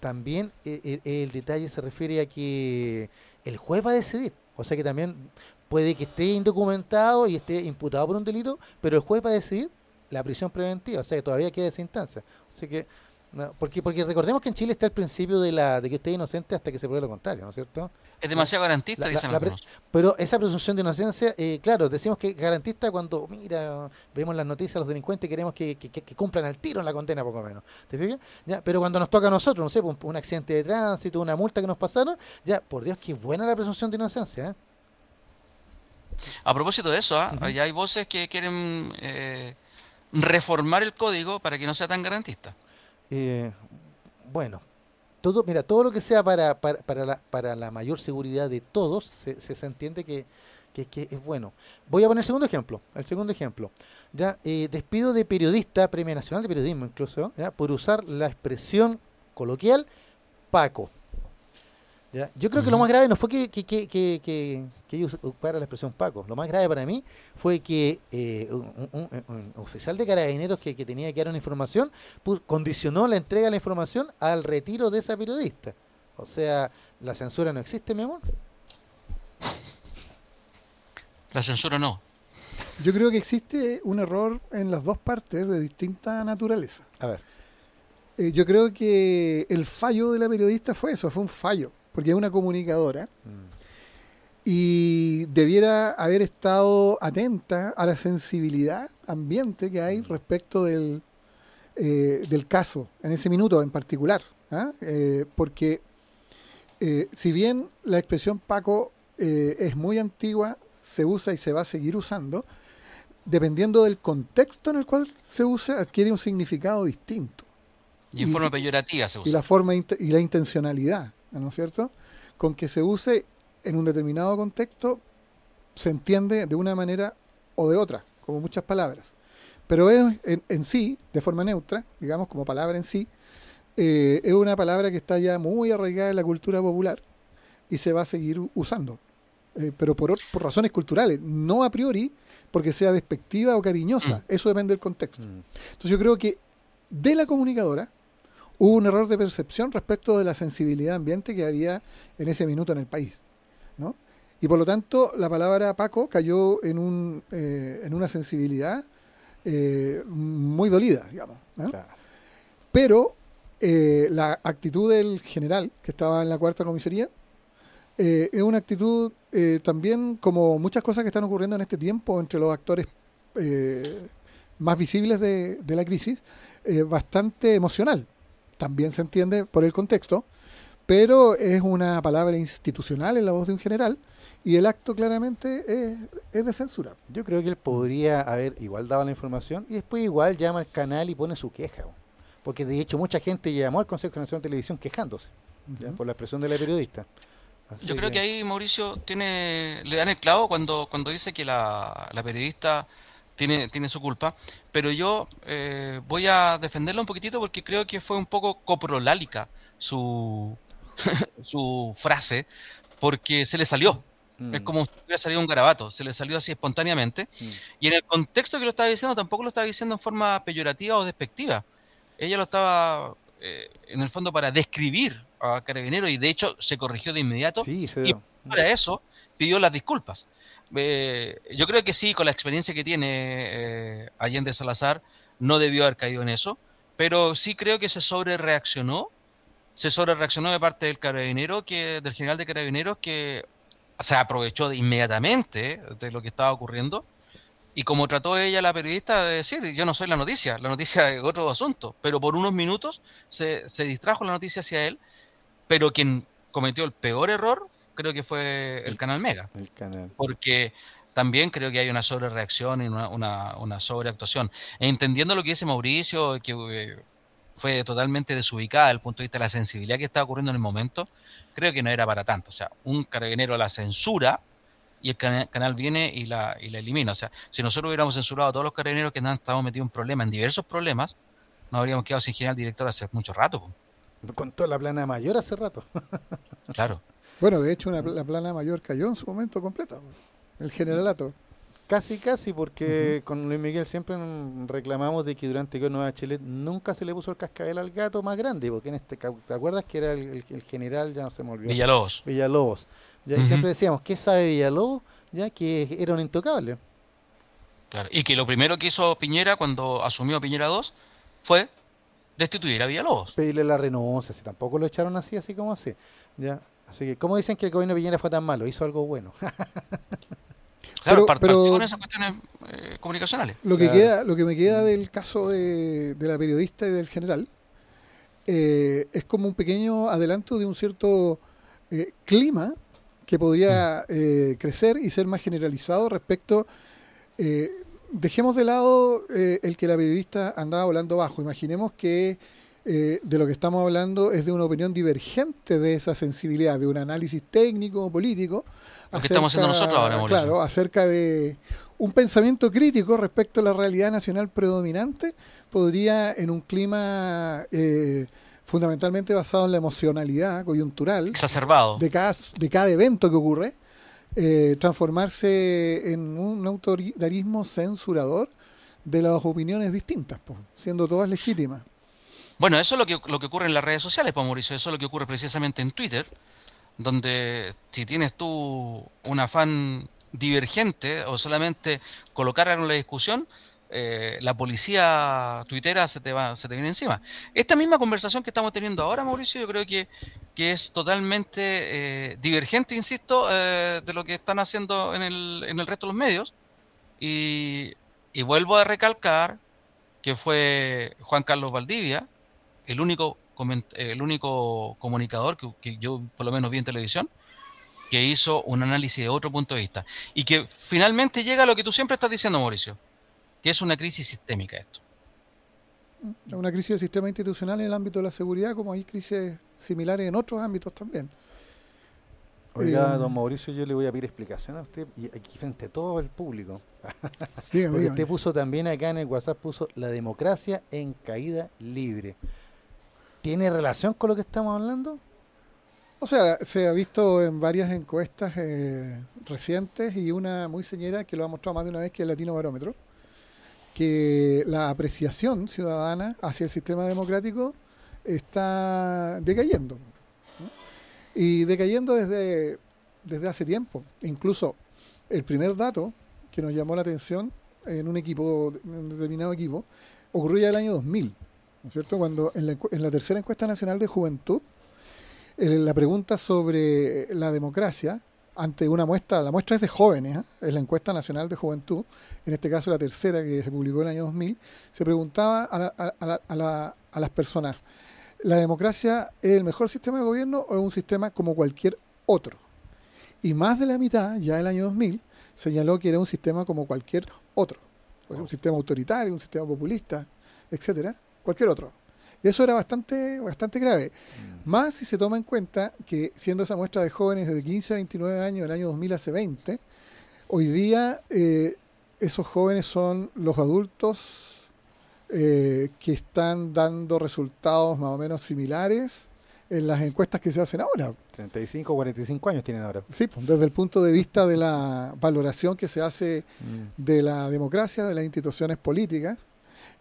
también eh, el detalle se refiere a que el juez va a decidir. O sea que también puede que esté indocumentado y esté imputado por un delito, pero el juez va a decidir la prisión preventiva, o sea que todavía queda esa instancia. Sea que, porque, porque recordemos que en Chile está el principio de la de que usted es inocente hasta que se pruebe lo contrario, ¿no es cierto? Es demasiado garantista, dicen Pero esa presunción de inocencia, eh, claro, decimos que garantista cuando, mira, vemos las noticias, los delincuentes queremos que, que, cumplan al tiro en la condena, poco menos. ¿Te fijas? ¿Ya? Pero cuando nos toca a nosotros, no sé, un, un accidente de tránsito, una multa que nos pasaron, ya, por Dios, qué buena la presunción de inocencia, ¿eh? A propósito de eso, ¿ah? hay voces que quieren eh, reformar el código para que no sea tan garantista. Eh, bueno, todo, mira, todo lo que sea para, para, para, la, para la mayor seguridad de todos, se, se, entiende que, que, es bueno. Voy a poner el segundo ejemplo. El segundo ejemplo. Ya, eh, despido de periodista, Premio Nacional de Periodismo incluso, ¿ya? por usar la expresión coloquial Paco. Yo creo que lo más grave no fue que, que, que, que, ellos ocuparan la expresión Paco. Lo más grave para mí fue que eh, un, oficial de carabineros que, tenía que dar una información condicionó la entrega de la información al retiro de esa periodista. O sea, ¿la censura no existe, mi amor? La censura no. Yo creo que existe un error en las dos partes de distinta naturaleza. A ver. Eh, yo creo que el fallo de la periodista fue eso, fue un fallo porque es una comunicadora, y debiera haber estado atenta a la sensibilidad ambiente que hay respecto del, eh, del caso, en ese minuto en particular. ¿ah? Eh, porque eh, si bien la expresión Paco es muy antigua, se usa y se va a seguir usando, dependiendo del contexto en el cual se usa, adquiere un significado distinto. Y en forma peyorativa se usa. Y la forma y la intencionalidad. ¿No es cierto? Con que se use en un determinado contexto, se entiende de una manera o de otra, como muchas palabras. Pero es en, sí, de forma neutra, digamos, como palabra en sí, eh, es una palabra que está ya muy arraigada en la cultura popular y se va a seguir usando. Eh, pero por, por, razones culturales, no a priori porque sea despectiva o cariñosa. Mm. Eso depende del contexto. Mm. Entonces yo creo que de la comunicadora hubo un error de percepción respecto de la sensibilidad ambiente que había en ese minuto en el país. ¿no? Y por lo tanto, la palabra Paco cayó en, un, eh, en una sensibilidad eh, muy dolida, digamos. Pero eh, la actitud del general, que estaba en la cuarta comisaría, es una actitud también, como muchas cosas que están ocurriendo en este tiempo entre los actores más visibles de, de la crisis, bastante emocional también se entiende por el contexto, pero es una palabra institucional en la voz de un general y el acto claramente es, de censura. Yo creo que él podría haber igual dado la información y después igual llama al canal y pone su queja. Porque de hecho mucha gente llamó al Consejo Nacional de Televisión quejándose por la expresión de la periodista. Yo creo que... ahí Mauricio tiene le dan el clavo cuando cuando dice que la, la periodista tiene, tiene su culpa, pero yo eh, voy a defenderlo un poquitito porque creo que fue un poco coprolálica su, su frase, porque se le salió. Es mm. como si hubiera salido un garabato, se le salió así espontáneamente. Mm. Y en el contexto que lo estaba diciendo, tampoco lo estaba diciendo en forma peyorativa o despectiva. Ella lo estaba, eh, en el fondo, para describir a Carabinero y de hecho se corrigió de inmediato. y para eso pidió las disculpas. Eh, yo creo que sí, con la experiencia que tiene eh, Allende Salazar, no debió haber caído en eso, pero sí creo que se sobre reaccionó, se sobre reaccionó de parte del carabinero, que, del general de carabineros, que se aprovechó inmediatamente de lo que estaba ocurriendo, y como trató ella, la periodista, de decir, yo no soy la noticia, la noticia es otro asunto, pero por unos minutos se, se distrajo la noticia hacia él, pero quien cometió el peor error creo que fue el, canal Mega. El canal. Porque también creo que hay una sobrereacción y una, una, una sobreactuación. entendiendo lo que dice Mauricio, que eh, fue totalmente desubicada desde el punto de vista de la sensibilidad que estaba ocurriendo en el momento, creo que no era para tanto. O sea, un carabinero a la censura y el canal viene y la, y la elimina. O sea, si nosotros hubiéramos censurado a todos los carabineros que han estado metidos en problemas, en diversos problemas, no habríamos quedado sin general director hace mucho rato. Con toda la plana mayor hace rato. claro. Bueno, de hecho, la plana mayor cayó en su momento completa. El generalato. Casi, casi, porque con Luis Miguel siempre reclamamos de que durante que Nueva Chile nunca se le puso el cascabel al gato más grande, porque en este, ¿te acuerdas que era el, general, ya no se me olvidó? Villalobos. Villalobos. Ya, Y siempre decíamos, ¿qué sabe Villalobos? Ya que era un intocable. Claro, y que lo primero que hizo Piñera cuando asumió Piñera 2 fue destituir a Villalobos. Pedirle la renuncia, si tampoco lo echaron así, así como así. Ya, así que, ¿cómo dicen que el gobierno de Piñera fue tan malo? Hizo algo bueno. Claro, pero, con esas cuestiones eh, comunicacionales. Lo que, queda, lo que me queda del caso de, la periodista y del general eh, es como un pequeño adelanto de un cierto eh, clima que podría mm. crecer y ser más generalizado respecto. dejemos de lado el que la periodista andaba volando bajo. Imaginemos que de lo que estamos hablando es de una opinión divergente de esa sensibilidad, de un análisis técnico, político, lo que estamos haciendo nosotros ahora, Claro, acerca de un pensamiento crítico respecto a la realidad nacional predominante, podría en un clima eh, fundamentalmente basado en la emocionalidad coyuntural, exacerbado, de cada, de cada evento que ocurre, eh, transformarse en un autoritarismo censurador de las opiniones distintas, siendo todas legítimas. Bueno, eso es lo que, lo que ocurre en las redes sociales, pues Mauricio, eso es lo que ocurre precisamente en Twitter, donde si tienes tú un afán divergente o solamente colocar algo en la discusión, eh, la policía tuitera se te va, se te viene encima. Esta misma conversación que estamos teniendo ahora, Mauricio, yo creo que, que es totalmente eh, divergente, insisto, eh, de lo que están haciendo en el, en el resto de los medios. Y, y vuelvo a recalcar que fue Juan Carlos Valdivia, el único el único comunicador que, yo por lo menos vi en televisión que hizo un análisis de otro punto de vista y que finalmente llega a lo que tú siempre estás diciendo, Mauricio, que es una crisis sistémica esto. Una crisis del sistema institucional en el ámbito de la seguridad, como hay crisis similares en otros ámbitos también. Oiga, eh, don Mauricio, yo le voy a pedir explicación a usted, y aquí frente a todo el público. Porque usted puso también acá en el WhatsApp, puso la democracia en caída libre. ¿Tiene relación con lo que estamos hablando? O sea, se ha visto en varias encuestas eh, recientes y una muy señera que lo ha mostrado más de una vez que es el Latino Barómetro, que la apreciación ciudadana hacia el sistema democrático está decayendo. Y decayendo desde, desde hace tiempo. Incluso el primer dato que nos llamó la atención en un equipo, en un determinado equipo, ocurrió ya el año 2000 cierto? Cuando en la, tercera encuesta nacional de juventud, la pregunta sobre la democracia, ante una muestra, la muestra es de jóvenes, ¿eh? es la encuesta nacional de juventud, en este caso la tercera que se publicó en el año 2000, se preguntaba a, las personas, ¿la democracia es el mejor sistema de gobierno o es un sistema como cualquier otro? Y más de la mitad, ya en el año 2000, señaló que era un sistema como cualquier otro. un sistema autoritario, un sistema populista, etcétera cualquier otro. Y eso era bastante, bastante grave. Mm. Más si se toma en cuenta que siendo esa muestra de jóvenes de 15 a 29 años, el año 2000 hace 20, hoy día eh, esos jóvenes son los adultos eh, que están dando resultados más o menos similares en las encuestas que se hacen ahora. 35 o 45 años tienen ahora. Sí, pues, desde el punto de vista de la valoración que se hace mm. de la democracia, de las instituciones políticas,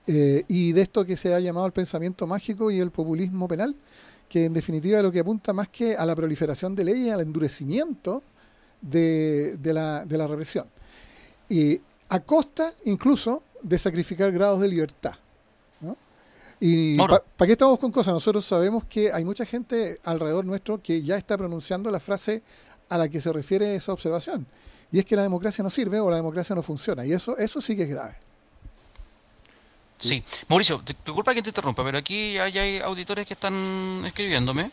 eh, y de esto que se ha llamado el pensamiento mágico y el populismo penal, que en definitiva lo que apunta más que a la proliferación de leyes, al endurecimiento de, la, de la represión. Y a costa incluso de sacrificar grados de libertad. ¿Y para qué estamos con cosas? Nosotros sabemos que hay mucha gente alrededor nuestro que ya está pronunciando la frase a la que se refiere esa observación. Y es que la democracia no sirve o la democracia no funciona. Y eso, eso sí que es grave. Sí, Mauricio, disculpa que te interrumpa, pero aquí hay, auditores que están escribiéndome.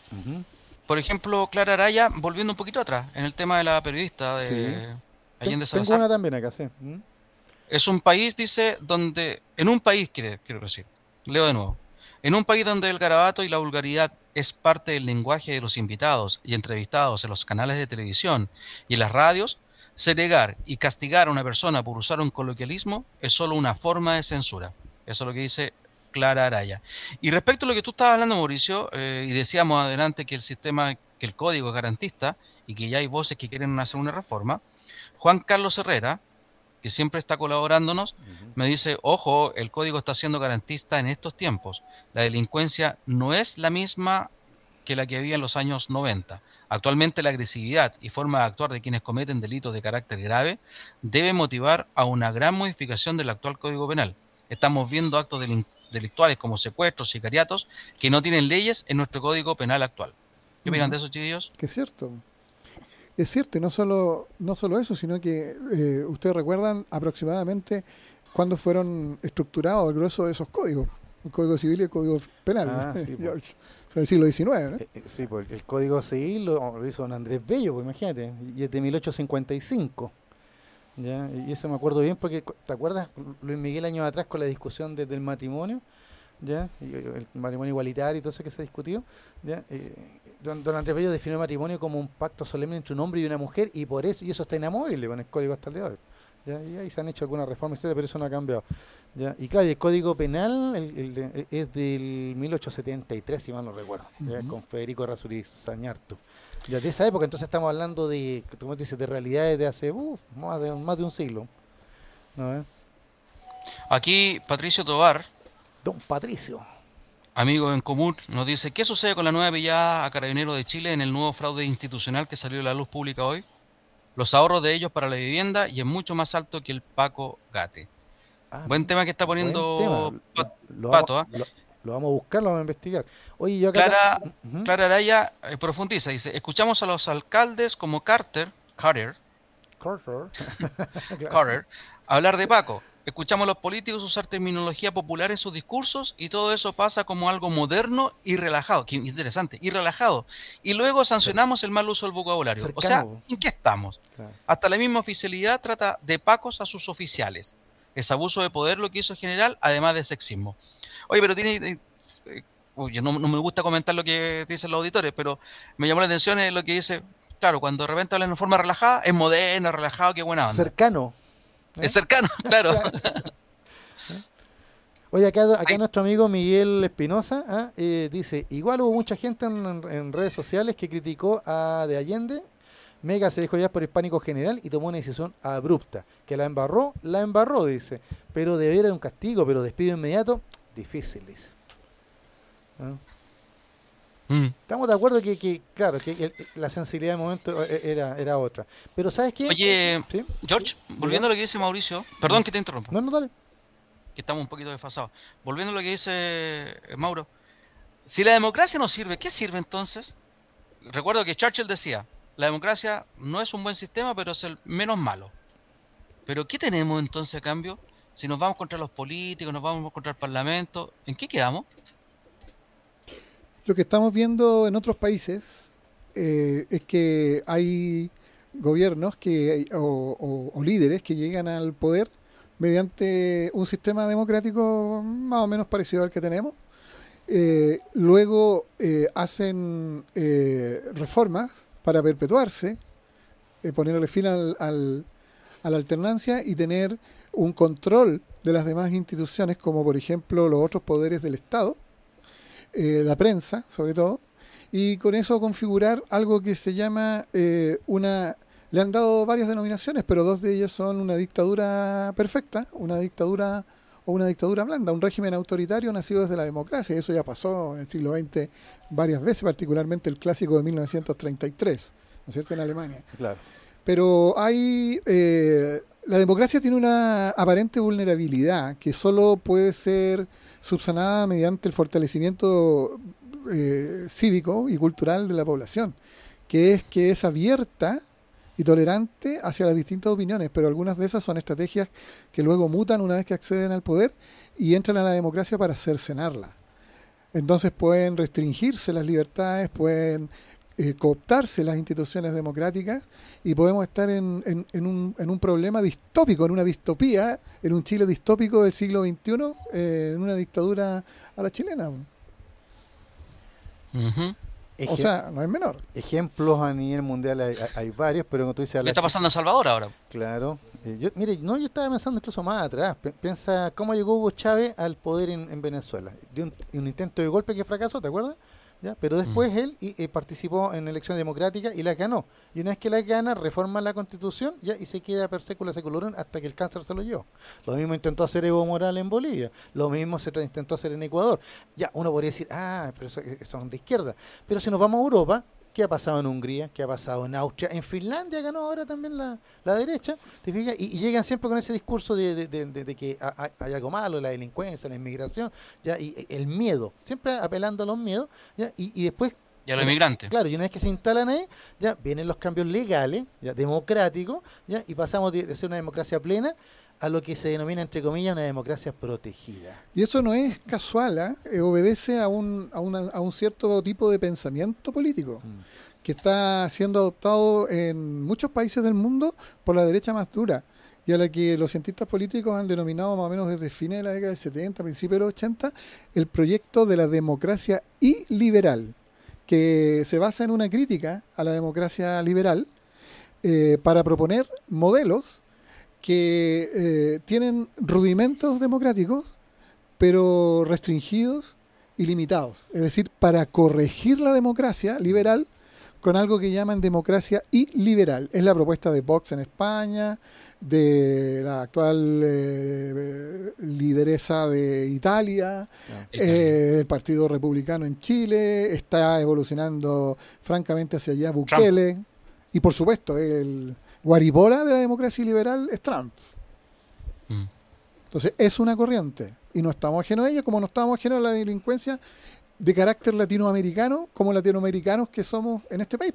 Por ejemplo, Clara Araya, volviendo un poquito atrás, en el tema de la periodista de Allende Salazar. Tengo una también acá, sí. Es un país, dice, donde, en un país, quiere, quiero decir, leo de nuevo, en un país donde el garabato y la vulgaridad es parte del lenguaje de los invitados y entrevistados en los canales de televisión y en las radios, Segregar y castigar a una persona por usar un coloquialismo es solo una forma de censura. Eso es lo que dice Clara Araya. Y respecto a lo que tú estabas hablando, Mauricio, eh, y decíamos adelante que el sistema, que el código es garantista y que ya hay voces que quieren hacer una reforma, Juan Carlos Herrera, que siempre está colaborándonos, me dice, ojo, el código está siendo garantista en estos tiempos. La delincuencia no es la misma que la que había en los años 90. Actualmente la agresividad y forma de actuar de quienes cometen delitos de carácter grave debe motivar a una gran modificación del actual Código Penal. Estamos viendo actos delictuales como secuestros, sicariatos, que no tienen leyes en nuestro Código Penal actual. ¿Qué opinan de eso, chiquillos? Que es cierto. Es cierto, y no solo, no solo eso, sino que eh, ustedes recuerdan aproximadamente cuándo fueron estructurados el grueso de esos códigos, el Código Civil y el Código Penal, Ah, sí, George. pues. Son del siglo XIX, ¿no? Eh, eh, Sí, porque el Código Civil lo, lo hizo don Andrés Bello, pues imagínate, y es de 1855. ¿Ya? Y eso me acuerdo bien porque, ¿te acuerdas, Luis Miguel, años atrás con la discusión de- del matrimonio? ¿ya? Y, el matrimonio igualitario y todo eso que se discutió. ¿ya? Eh, don, don Andrés Bello definió el matrimonio como un pacto solemne entre un hombre y una mujer y por eso y eso está inamovible con el Código hasta el día de hoy. ¿ya? Y ahí se han hecho algunas reformas, etcétera, pero eso no ha cambiado. ¿ya? Y claro, el Código Penal el- el de- es del 1873, si mal no recuerdo, ¿ya? Ujú. con Federico Razuriz. Ya de esa época, entonces estamos hablando de, como dices, de realidades de hace uh, más, de, más de un siglo. ¿no? eh? Aquí Patricio Tobar, Don Patricio. amigo en común, nos dice, ¿qué sucede con la nueva pillada a Carabineros de Chile en el nuevo fraude institucional que salió a la luz pública hoy? Los ahorros de ellos para la vivienda y es mucho más alto que el Paco Gate. Ah, Buen tema que está poniendo Pato, ¿ah? lo, lo vamos a buscar, lo vamos a investigar. Oye, yo acá... Clara. Clara Araya eh, profundiza, dice, escuchamos a los alcaldes como Carter, Carter, Carter. Claro. Carter, hablar de Paco. Escuchamos a los políticos usar terminología popular en sus discursos y todo eso pasa como algo moderno y relajado. Qué interesante, y relajado. Y luego sancionamos el mal uso del vocabulario. O sea. ¿en qué estamos? Claro. Hasta la misma oficialidad trata de pacos a sus oficiales. Es abuso de poder lo que hizo el general, además de sexismo. Oye, pero tiene... eh, eh, uy, no, no me gusta comentar lo que dicen los auditores, pero me llamó la atención eh, lo que dice... Claro, cuando de repente hablan de forma relajada, es moderno, relajado, qué buena onda. Cercano. ¿eh? Es cercano, claro. Oye, acá, acá nuestro amigo Miguel Espinosa ¿ah? Eh, dice, igual hubo mucha gente en, redes sociales que criticó a De Allende, Mega se dejó ya por hispánico general y tomó una decisión abrupta, que la embarró, la embarró, dice, pero debiera de un castigo, pero despido inmediato, difícil, dice. ¿Ah? Mm. Estamos de acuerdo que, que, claro, que el- la sensibilidad del momento eh, era, era otra. Pero ¿sabes qué? Oye, ¿Sí? George, volviendo a lo que dice Mauricio, perdón que te interrumpa, No, no, dale. que estamos un poquito desfasados. Volviendo a lo que dice eh, Mauro, si la democracia no sirve, ¿qué sirve entonces? Recuerdo que Churchill decía, la democracia no es un buen sistema, pero es el menos malo. Pero ¿qué tenemos entonces a cambio? Si nos vamos contra los políticos, nos vamos contra el parlamento, ¿en qué quedamos? Lo que estamos viendo en otros países eh, es que hay gobiernos que o, o- líderes que llegan al poder mediante un sistema democrático más o menos parecido al que tenemos. Eh, luego eh, hacen eh, reformas para perpetuarse, ponerle fin al- a la alternancia y tener un control de las demás instituciones, como por ejemplo los otros poderes del Estado, eh, la prensa sobre todo, y con eso configurar algo que se llama eh, una... Le han dado varias denominaciones, pero dos de ellas son una dictadura perfecta, una dictadura o una dictadura blanda, un régimen autoritario nacido desde la democracia. y Eso ya pasó en el siglo XX varias veces, particularmente el clásico de 1933, ¿no es cierto?, en Alemania. Claro. Pero hay. eh, la democracia tiene una aparente vulnerabilidad que solo puede ser subsanada mediante el fortalecimiento eh, cívico y cultural de la población, que es que es abierta y tolerante hacia las distintas opiniones, pero algunas de esas son estrategias que luego mutan una vez que acceden al poder y entran a la democracia para cercenarla. Entonces pueden restringirse las libertades, pueden eh, cooptarse las instituciones democráticas y podemos estar en, en- en un, en un problema distópico, en una distopía, en un Chile distópico del siglo XXI, eh, en una dictadura a la chilena. O sea, no es menor. Ejemplos a nivel mundial hay, hay varios, pero como tú dices... ¿Qué está pasando en Salvador ahora? Claro. Eh, yo, mire, no, yo estaba pensando incluso más atrás. piensa cómo llegó Hugo Chávez al poder en, en Venezuela. De un, un, intento de golpe que fracasó, ¿te acuerdas? Pero después mm. él y, participó en elección democrática y la ganó. Y una vez que la gana, reforma la constitución ya y se queda per secula seculorum hasta que el cáncer se lo llevó. Lo mismo intentó hacer Evo Morales en Bolivia. Lo mismo se intentó hacer en Ecuador. Ya, uno podría decir, ah, pero eh, son de izquierda. Pero si nos vamos a Europa, ¿Qué ha pasado en Hungría? ¿Qué ha pasado en Austria? En Finlandia ganó ahora también la, derecha, ¿te fijas? Y, llegan siempre con ese discurso de, que hay, algo malo, la delincuencia, la inmigración, ya y el miedo, siempre apelando a los miedos, ¿ya? Y, después... Y a los inmigrantes. Claro, y una vez que se instalan ahí, ya vienen los cambios legales, ya democráticos, ya y pasamos de ser una democracia plena a lo que se denomina, entre comillas, una democracia protegida. Y eso no es casual, ¿ah? eh, obedece a un, a, a, un cierto tipo de pensamiento político mm. que está siendo adoptado en muchos países del mundo por la derecha más dura y a la que los cientistas políticos han denominado más o menos desde fines de la década del 70, principios de los 80, el proyecto de la democracia iliberal, que se basa en una crítica a la democracia liberal eh, para proponer modelos que eh, tienen rudimentos democráticos, pero restringidos y limitados. Es decir, para corregir la democracia liberal con algo que llaman democracia iliberal. Es la propuesta de Vox en España, de la actual eh, lideresa de Italia, eh, el Partido Republicano en Chile, está evolucionando francamente hacia allá Bukele, y por supuesto el Guaribola de la democracia liberal es Trump. Mm. Entonces, es una corriente. Y no estamos ajenos a ella, como no estamos ajenos a la delincuencia de carácter latinoamericano, como latinoamericanos que somos en este país.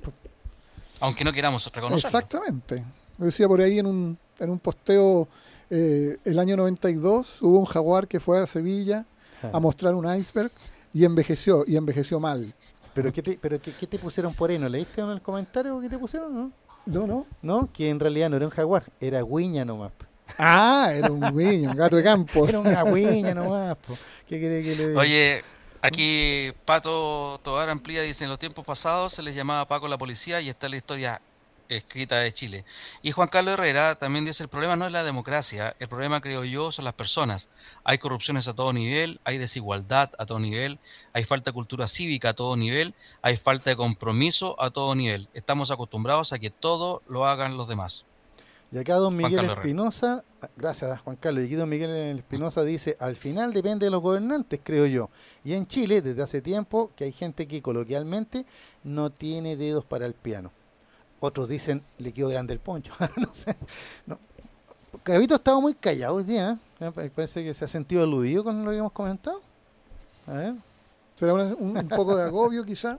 Aunque no queramos reconocerlo. Exactamente. Me decía por ahí en un, en un posteo, eh, el año 92 hubo un jaguar que fue a Sevilla a mostrar un iceberg y envejeció, y envejeció mal. ¿Pero qué te, pero qué, qué te pusieron por ahí? ¿No leíste en el comentario que te pusieron? ¿no? No, no. No, que en realidad no era un jaguar, era guiña nomás. Ah, era un guiña, un gato de campo. era una guiña nomás. ¿Qué quiere que le diga? Oye, aquí Pato Tobar Amplía dice, en los tiempos pasados se les llamaba Paco la policía y está la historia escrita de Chile. Y Juan Carlos Herrera también dice, el problema no es la democracia, el problema creo yo son las personas. Hay corrupciones a todo nivel, hay desigualdad a todo nivel, hay falta de cultura cívica a todo nivel, hay falta de compromiso a todo nivel. Estamos acostumbrados a que todo lo hagan los demás. Y acá don Miguel Espinosa, gracias Juan Carlos, y aquí don Miguel Espinosa dice, al final depende de los gobernantes, creo yo. Y en Chile, desde hace tiempo, que hay gente que coloquialmente no tiene dedos para el piano. Otros dicen, le quedó grande el poncho. no sé. No. Gavito ha estado muy callado hoy día. ¿eh? Parece que se ha sentido aludido con lo que hemos comentado. A ver. ¿Será un, poco de agobio quizá?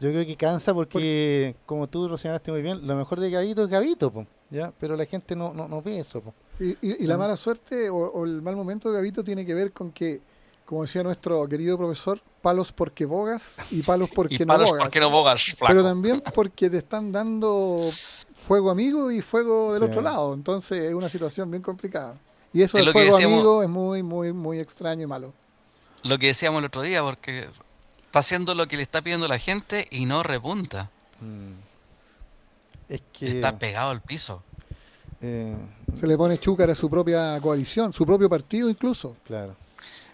Yo creo que cansa porque, como tú lo señalaste muy bien, lo mejor de Gavito es Gavito, ¿ya? pero la gente no, no, no ve eso. Y, la mala suerte o, el mal momento de Gavito tiene que ver con que, como decía nuestro querido profesor, palos porque bogas y palos porque no bogas. porque no bogas, Pero también porque te están dando fuego amigo y fuego del otro lado. Entonces es una situación bien complicada. Y eso del fuego amigo es muy, muy, muy extraño y malo. Lo que decíamos el otro día, porque está haciendo lo que le está pidiendo la gente y no repunta. Mm. Es que... Está pegado al piso. Eh, Se le pone chúcar a su propia coalición, su propio partido incluso. Claro.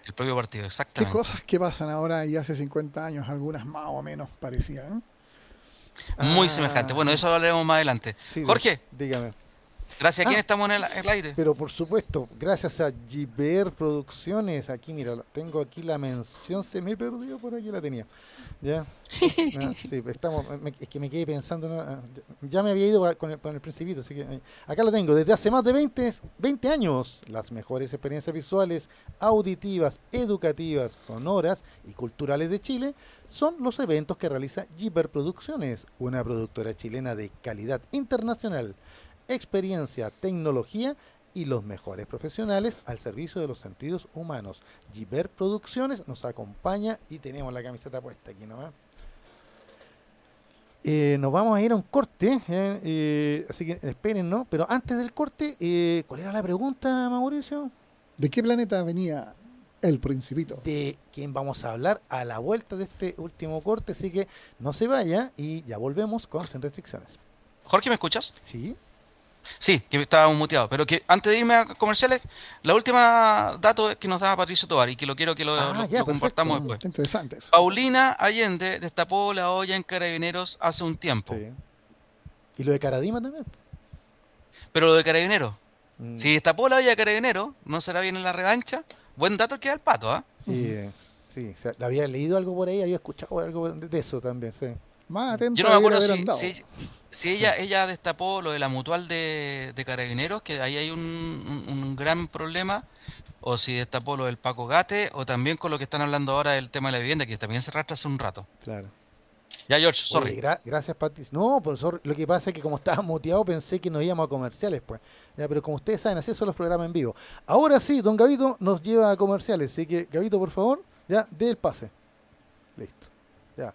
El propio partido, exactamente. ¿Qué cosas que pasan ahora y hace 50 años, algunas más o menos parecían? Muy ah. semejante. Bueno, eso lo hablaremos más adelante. Jorge. Dígame. Gracias a quién ah. estamos en el, aire. Pero por supuesto, gracias a Giver Producciones. Aquí, mira, tengo aquí la mención, se me perdió por aquí la tenía. Ya. Ah, sí, estamos, es que me quedé pensando, ah, ya me había ido con el, con el principito, así que acá lo tengo. Desde hace más de 20, 20 años, las mejores experiencias visuales, auditivas, educativas, sonoras y culturales de Chile son los eventos que realiza Giver Producciones, una productora chilena de calidad internacional, experiencia, tecnología y los mejores profesionales al servicio de los sentidos humanos. Giver Producciones nos acompaña y tenemos la camiseta puesta aquí, ¿no? Eh, nos vamos a ir a un corte, ¿eh? Eh, así que esperen, ¿no? Pero antes del corte, ¿cuál era la pregunta, Mauricio? ¿De qué planeta venía El Principito. De quien vamos a hablar a la vuelta de este último corte, así que no se vaya y ya volvemos con Sin Restricciones. Jorge, ¿me escuchas? Sí. Sí, que estaba muteado, pero que antes de irme a comerciales, la última dato que nos daba Patricio Tobar y que lo quiero que lo, Ah, lo- ya, lo compartamos después. Interesantes. Paulina Allende destapó la olla en Carabineros hace un tiempo. Y lo de Caradima también. Pero lo de Carabineros, Mm. si destapó la olla de Carabineros, ¿no será bien en la revancha? Buen dato que da el pato, ¿ah? Eh, sí, sea, había leído algo por ahí, había escuchado algo de eso también, sí. Más atento Yo no me acuerdo si- si ella, ella destapó lo de la mutual de, de Carabineros, que ahí hay un, un- un gran problema, o si destapó lo del Paco Gate, o también con lo que están hablando ahora del tema de la vivienda, que también se arrastra hace un rato. Claro. Ya, George, sorry. Oye, gra- gracias, Patricio. No, profesor, lo que pasa es que como estaba muteado pensé que nos íbamos a comerciales, pues. Ya, pero como ustedes saben, así son los programas en vivo. Ahora sí, don Gavito nos lleva a comerciales, así que, Gavito, por favor, ya, dé el pase. Listo. Ya.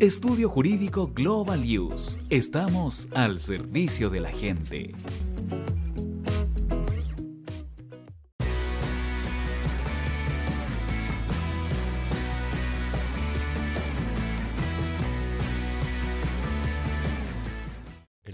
Estudio Jurídico Global Use. Estamos al servicio de la gente.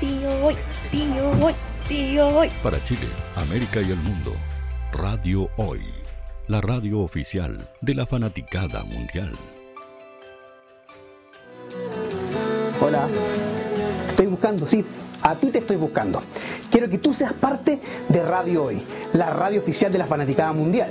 Tío Hoy, tío Hoy, tío Hoy. Para Chile, América y el mundo, Radio Hoy, la radio oficial de la fanaticada mundial. Hola, estoy buscando, sí, a ti te estoy buscando. Quiero que tú seas parte de Radio Hoy, la radio oficial de la fanaticada mundial.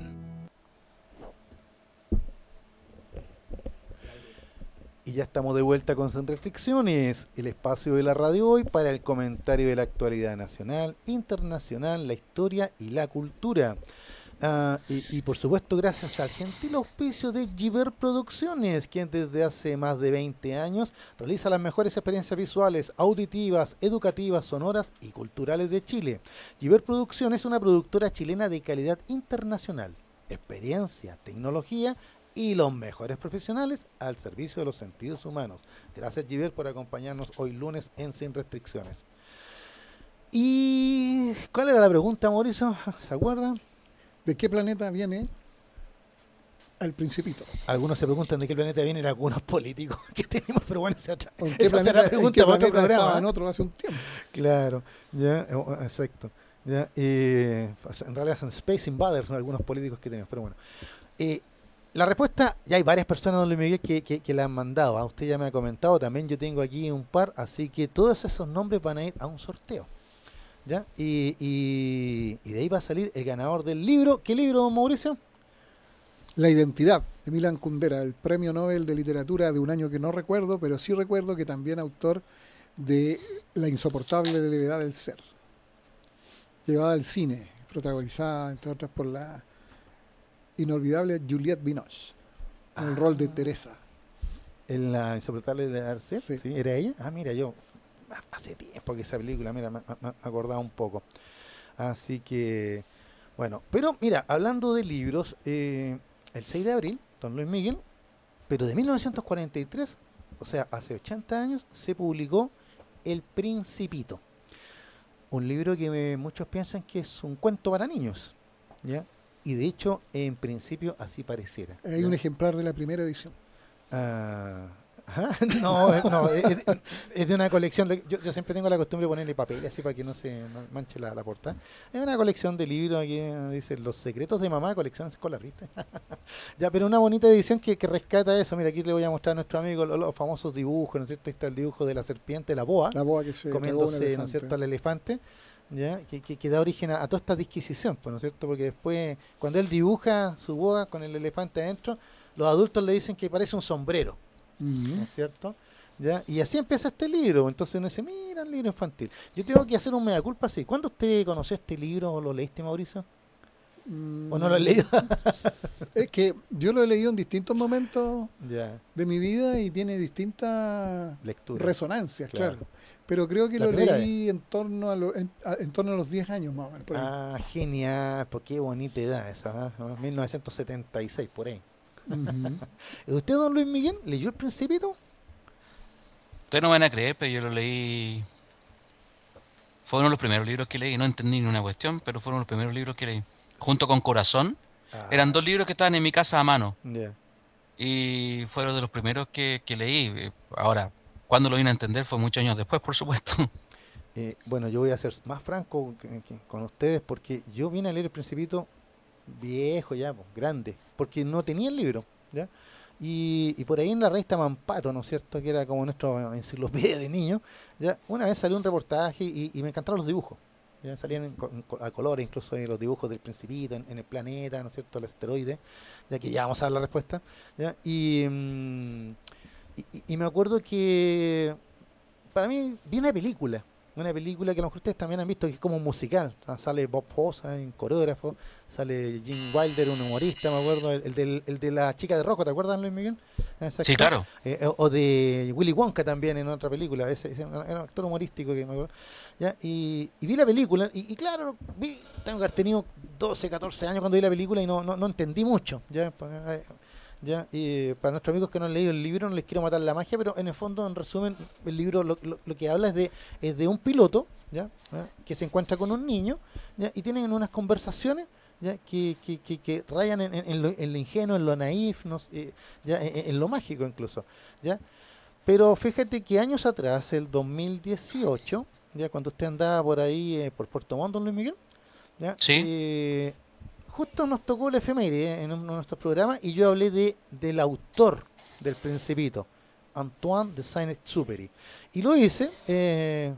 Y ya estamos de vuelta con Sin Restricciones, el espacio de la radio hoy para el comentario de la actualidad nacional, internacional, la historia y la cultura. Ah, y, y, por supuesto gracias al gentil auspicio de Giver Producciones, quien desde hace más de 20 años realiza las mejores experiencias visuales, auditivas, educativas, sonoras y culturales de Chile. Giver Producciones es una productora chilena de calidad internacional, experiencia, tecnología y los mejores profesionales al servicio de los sentidos humanos. Gracias Giver por acompañarnos hoy lunes en Sin Restricciones. ¿Y cuál era la pregunta, Mauricio? ¿Se acuerdan? ¿De qué planeta viene el Principito? Algunos se preguntan de qué planeta vienen algunos políticos que tenemos, pero bueno, esa, otra, ¿En qué esa planeta, será ¿en qué para otro programa, ¿eh? otros hace un tiempo? Claro, ya, eh, exacto. Ya, eh, en realidad son Space Invaders, ¿no? algunos políticos que tenemos, pero bueno. Eh, la respuesta, ya hay varias personas, don Luis Miguel, que, que, que la han mandado. A usted ya me ha comentado, también yo tengo aquí un par, así que todos esos nombres van a ir a un sorteo. ¿Ya? Y, y, y de ahí va a salir el ganador del libro. ¿Qué libro, don Mauricio? La identidad de Milan Kundera, el premio Nobel de literatura de un año que no recuerdo, pero sí recuerdo que también autor de La insoportable levedad del ser. Llevada al cine, protagonizada entre otras por la inolvidable Juliette Binoche, en el rol de Teresa. ¿En la insoportable del ser? Sí. ¿Sí? ¿Era ella? Ah, mira, yo hace tiempo que esa película, mira, me, me acordaba un poco. Así que, bueno, pero mira, hablando de libros, eh, el 6 de abril, don Luis Miguel, pero de 1943, o sea, hace 80 años, se publicó El Principito. Un libro que me, muchos piensan que es un cuento para niños, ¿ya? Y de hecho, en principio, así pareciera. Hay un ejemplar de la primera edición. Ah, Ajá, no, eh, no es, es, de una colección. Yo, yo, siempre tengo la costumbre de ponerle papel así para que no se manche la, la portada. Es una colección de libros aquí, dice Los secretos de mamá, colección escolar, ¿viste? ya, pero una bonita edición que, que, rescata eso. Mira, aquí le voy a mostrar a nuestro amigo los, los, famosos dibujos, ¿no es cierto? Ahí está el dibujo de la serpiente, la boa, la boa que se comiéndose, ¿no es cierto?, al elefante. ¿Ya? Que, que, que da origen a, a toda esta disquisición, pues, ¿no es cierto? Porque después, cuando él dibuja su boda con el elefante adentro, los adultos le dicen que parece un sombrero, ¿no es cierto? ¿Ya? Y así empieza este libro. Entonces uno dice, mira, el libro infantil. Yo tengo que hacer un mea culpa así. ¿Cuándo usted conoció este libro o lo leíste, Mauricio? ¿O no lo he leído? es que yo lo he leído en distintos momentos de mi vida y tiene distintas Lectura. resonancias, Claro. claro. Pero creo que La lo leí en torno a, lo- en, a- en torno a los 10 años más o menos. por ahí. Ah, genial. Pues qué bonita edad esa. ¿ah? 1976, por ahí. ¿Usted, don Luis Miguel, leyó el Principito? Ustedes no van a creer, pero yo lo leí. Fue uno de los primeros libros que leí. No entendí ni una cuestión, pero fueron los primeros libros que leí. Junto con Corazón. Ah. Eran dos libros que estaban en mi casa a mano. Y fueron de los primeros que, que leí. Eh, Ahora, cuando lo vine a entender fue muchos años después, por supuesto. Eh, bueno, yo voy a ser más franco con ustedes porque yo vine a leer el Principito viejo ya, grande, porque no tenía el libro, ¿ya? Y, y por ahí en la revista Mampato, ¿no es cierto? Que era como nuestra enciclopedia de niños, ¿ya? Una vez salió un reportaje y, me encantaron los dibujos. Ya salían en en a colores, incluso eh, los dibujos del Principito en, en el planeta, ¿no es cierto? El asteroide, ya que ya vamos a ver la respuesta. ¿ya? Y, mm, y, y- me acuerdo que para mí vi una película, una película que a lo mejor ustedes también han visto, que es como un musical. Ah, Sale Bob Fosse, ah, un coreógrafo, sale Jim Wilder, un humorista, me acuerdo, el, el del- el de la chica de rojo, ¿te acuerdas, Luis Miguel? Ese Sí, claro. Eh, o- o de Willy Wonka también en otra película, ese, ese era un actor humorístico que me acuerdo. ¿ya? Y, y vi la película, y, y claro, vi, tengo que haber tenido 12, 14 años cuando vi la película y no, no, no entendí mucho. ¿ya? Eh, ¿ya? Y para nuestros amigos que no han leído el libro, no les quiero matar la magia, pero en el fondo, en resumen, el libro lo, lo- lo que habla es de, es de un piloto ¿ya? ¿Ah? que se encuentra con un niño ¿ya? y tienen unas conversaciones ¿ya? Que, que, que, que rayan en, en- lo, en lo ingenuo, en lo naif, no sé, eh, ya, en, en lo mágico incluso. ¿ya? Pero fíjate que años atrás, el 2018, ya cuando usted andaba por ahí, eh, por Puerto Montt, don Luis Miguel, ¿ya? Sí. Eh, justo nos tocó el efeméride en uno de nuestros programas y yo hablé de del autor del Principito, Antoine de Saint-Exupéry. Y lo hice eh,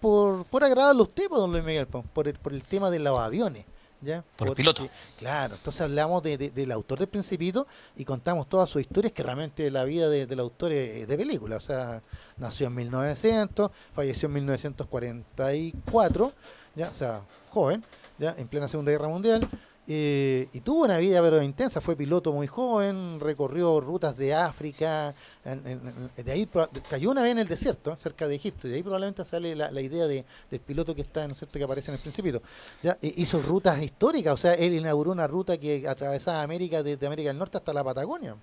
por, por agradarle a usted, pues, don Luis Miguel, po, por el, por el tema de los aviones. ¿ya? Por el piloto. Claro, entonces hablamos de, de- del autor del Principito y contamos todas sus historias, que realmente la vida de- del autor es de película. O sea, nació en 1900, falleció en 1944, ya, o sea, joven, ya, en plena Segunda Guerra Mundial. Eh, y tuvo una vida pero intensa, fue piloto muy joven, recorrió rutas de África, de ahí cayó una vez en el desierto, cerca de Egipto, y de ahí probablemente sale la, idea de, del piloto que está, ¿no es cierto?, que aparece en el Principito. Ya, e- hizo rutas históricas, o sea, él inauguró una ruta que atravesaba América desde América del Norte hasta la Patagonia,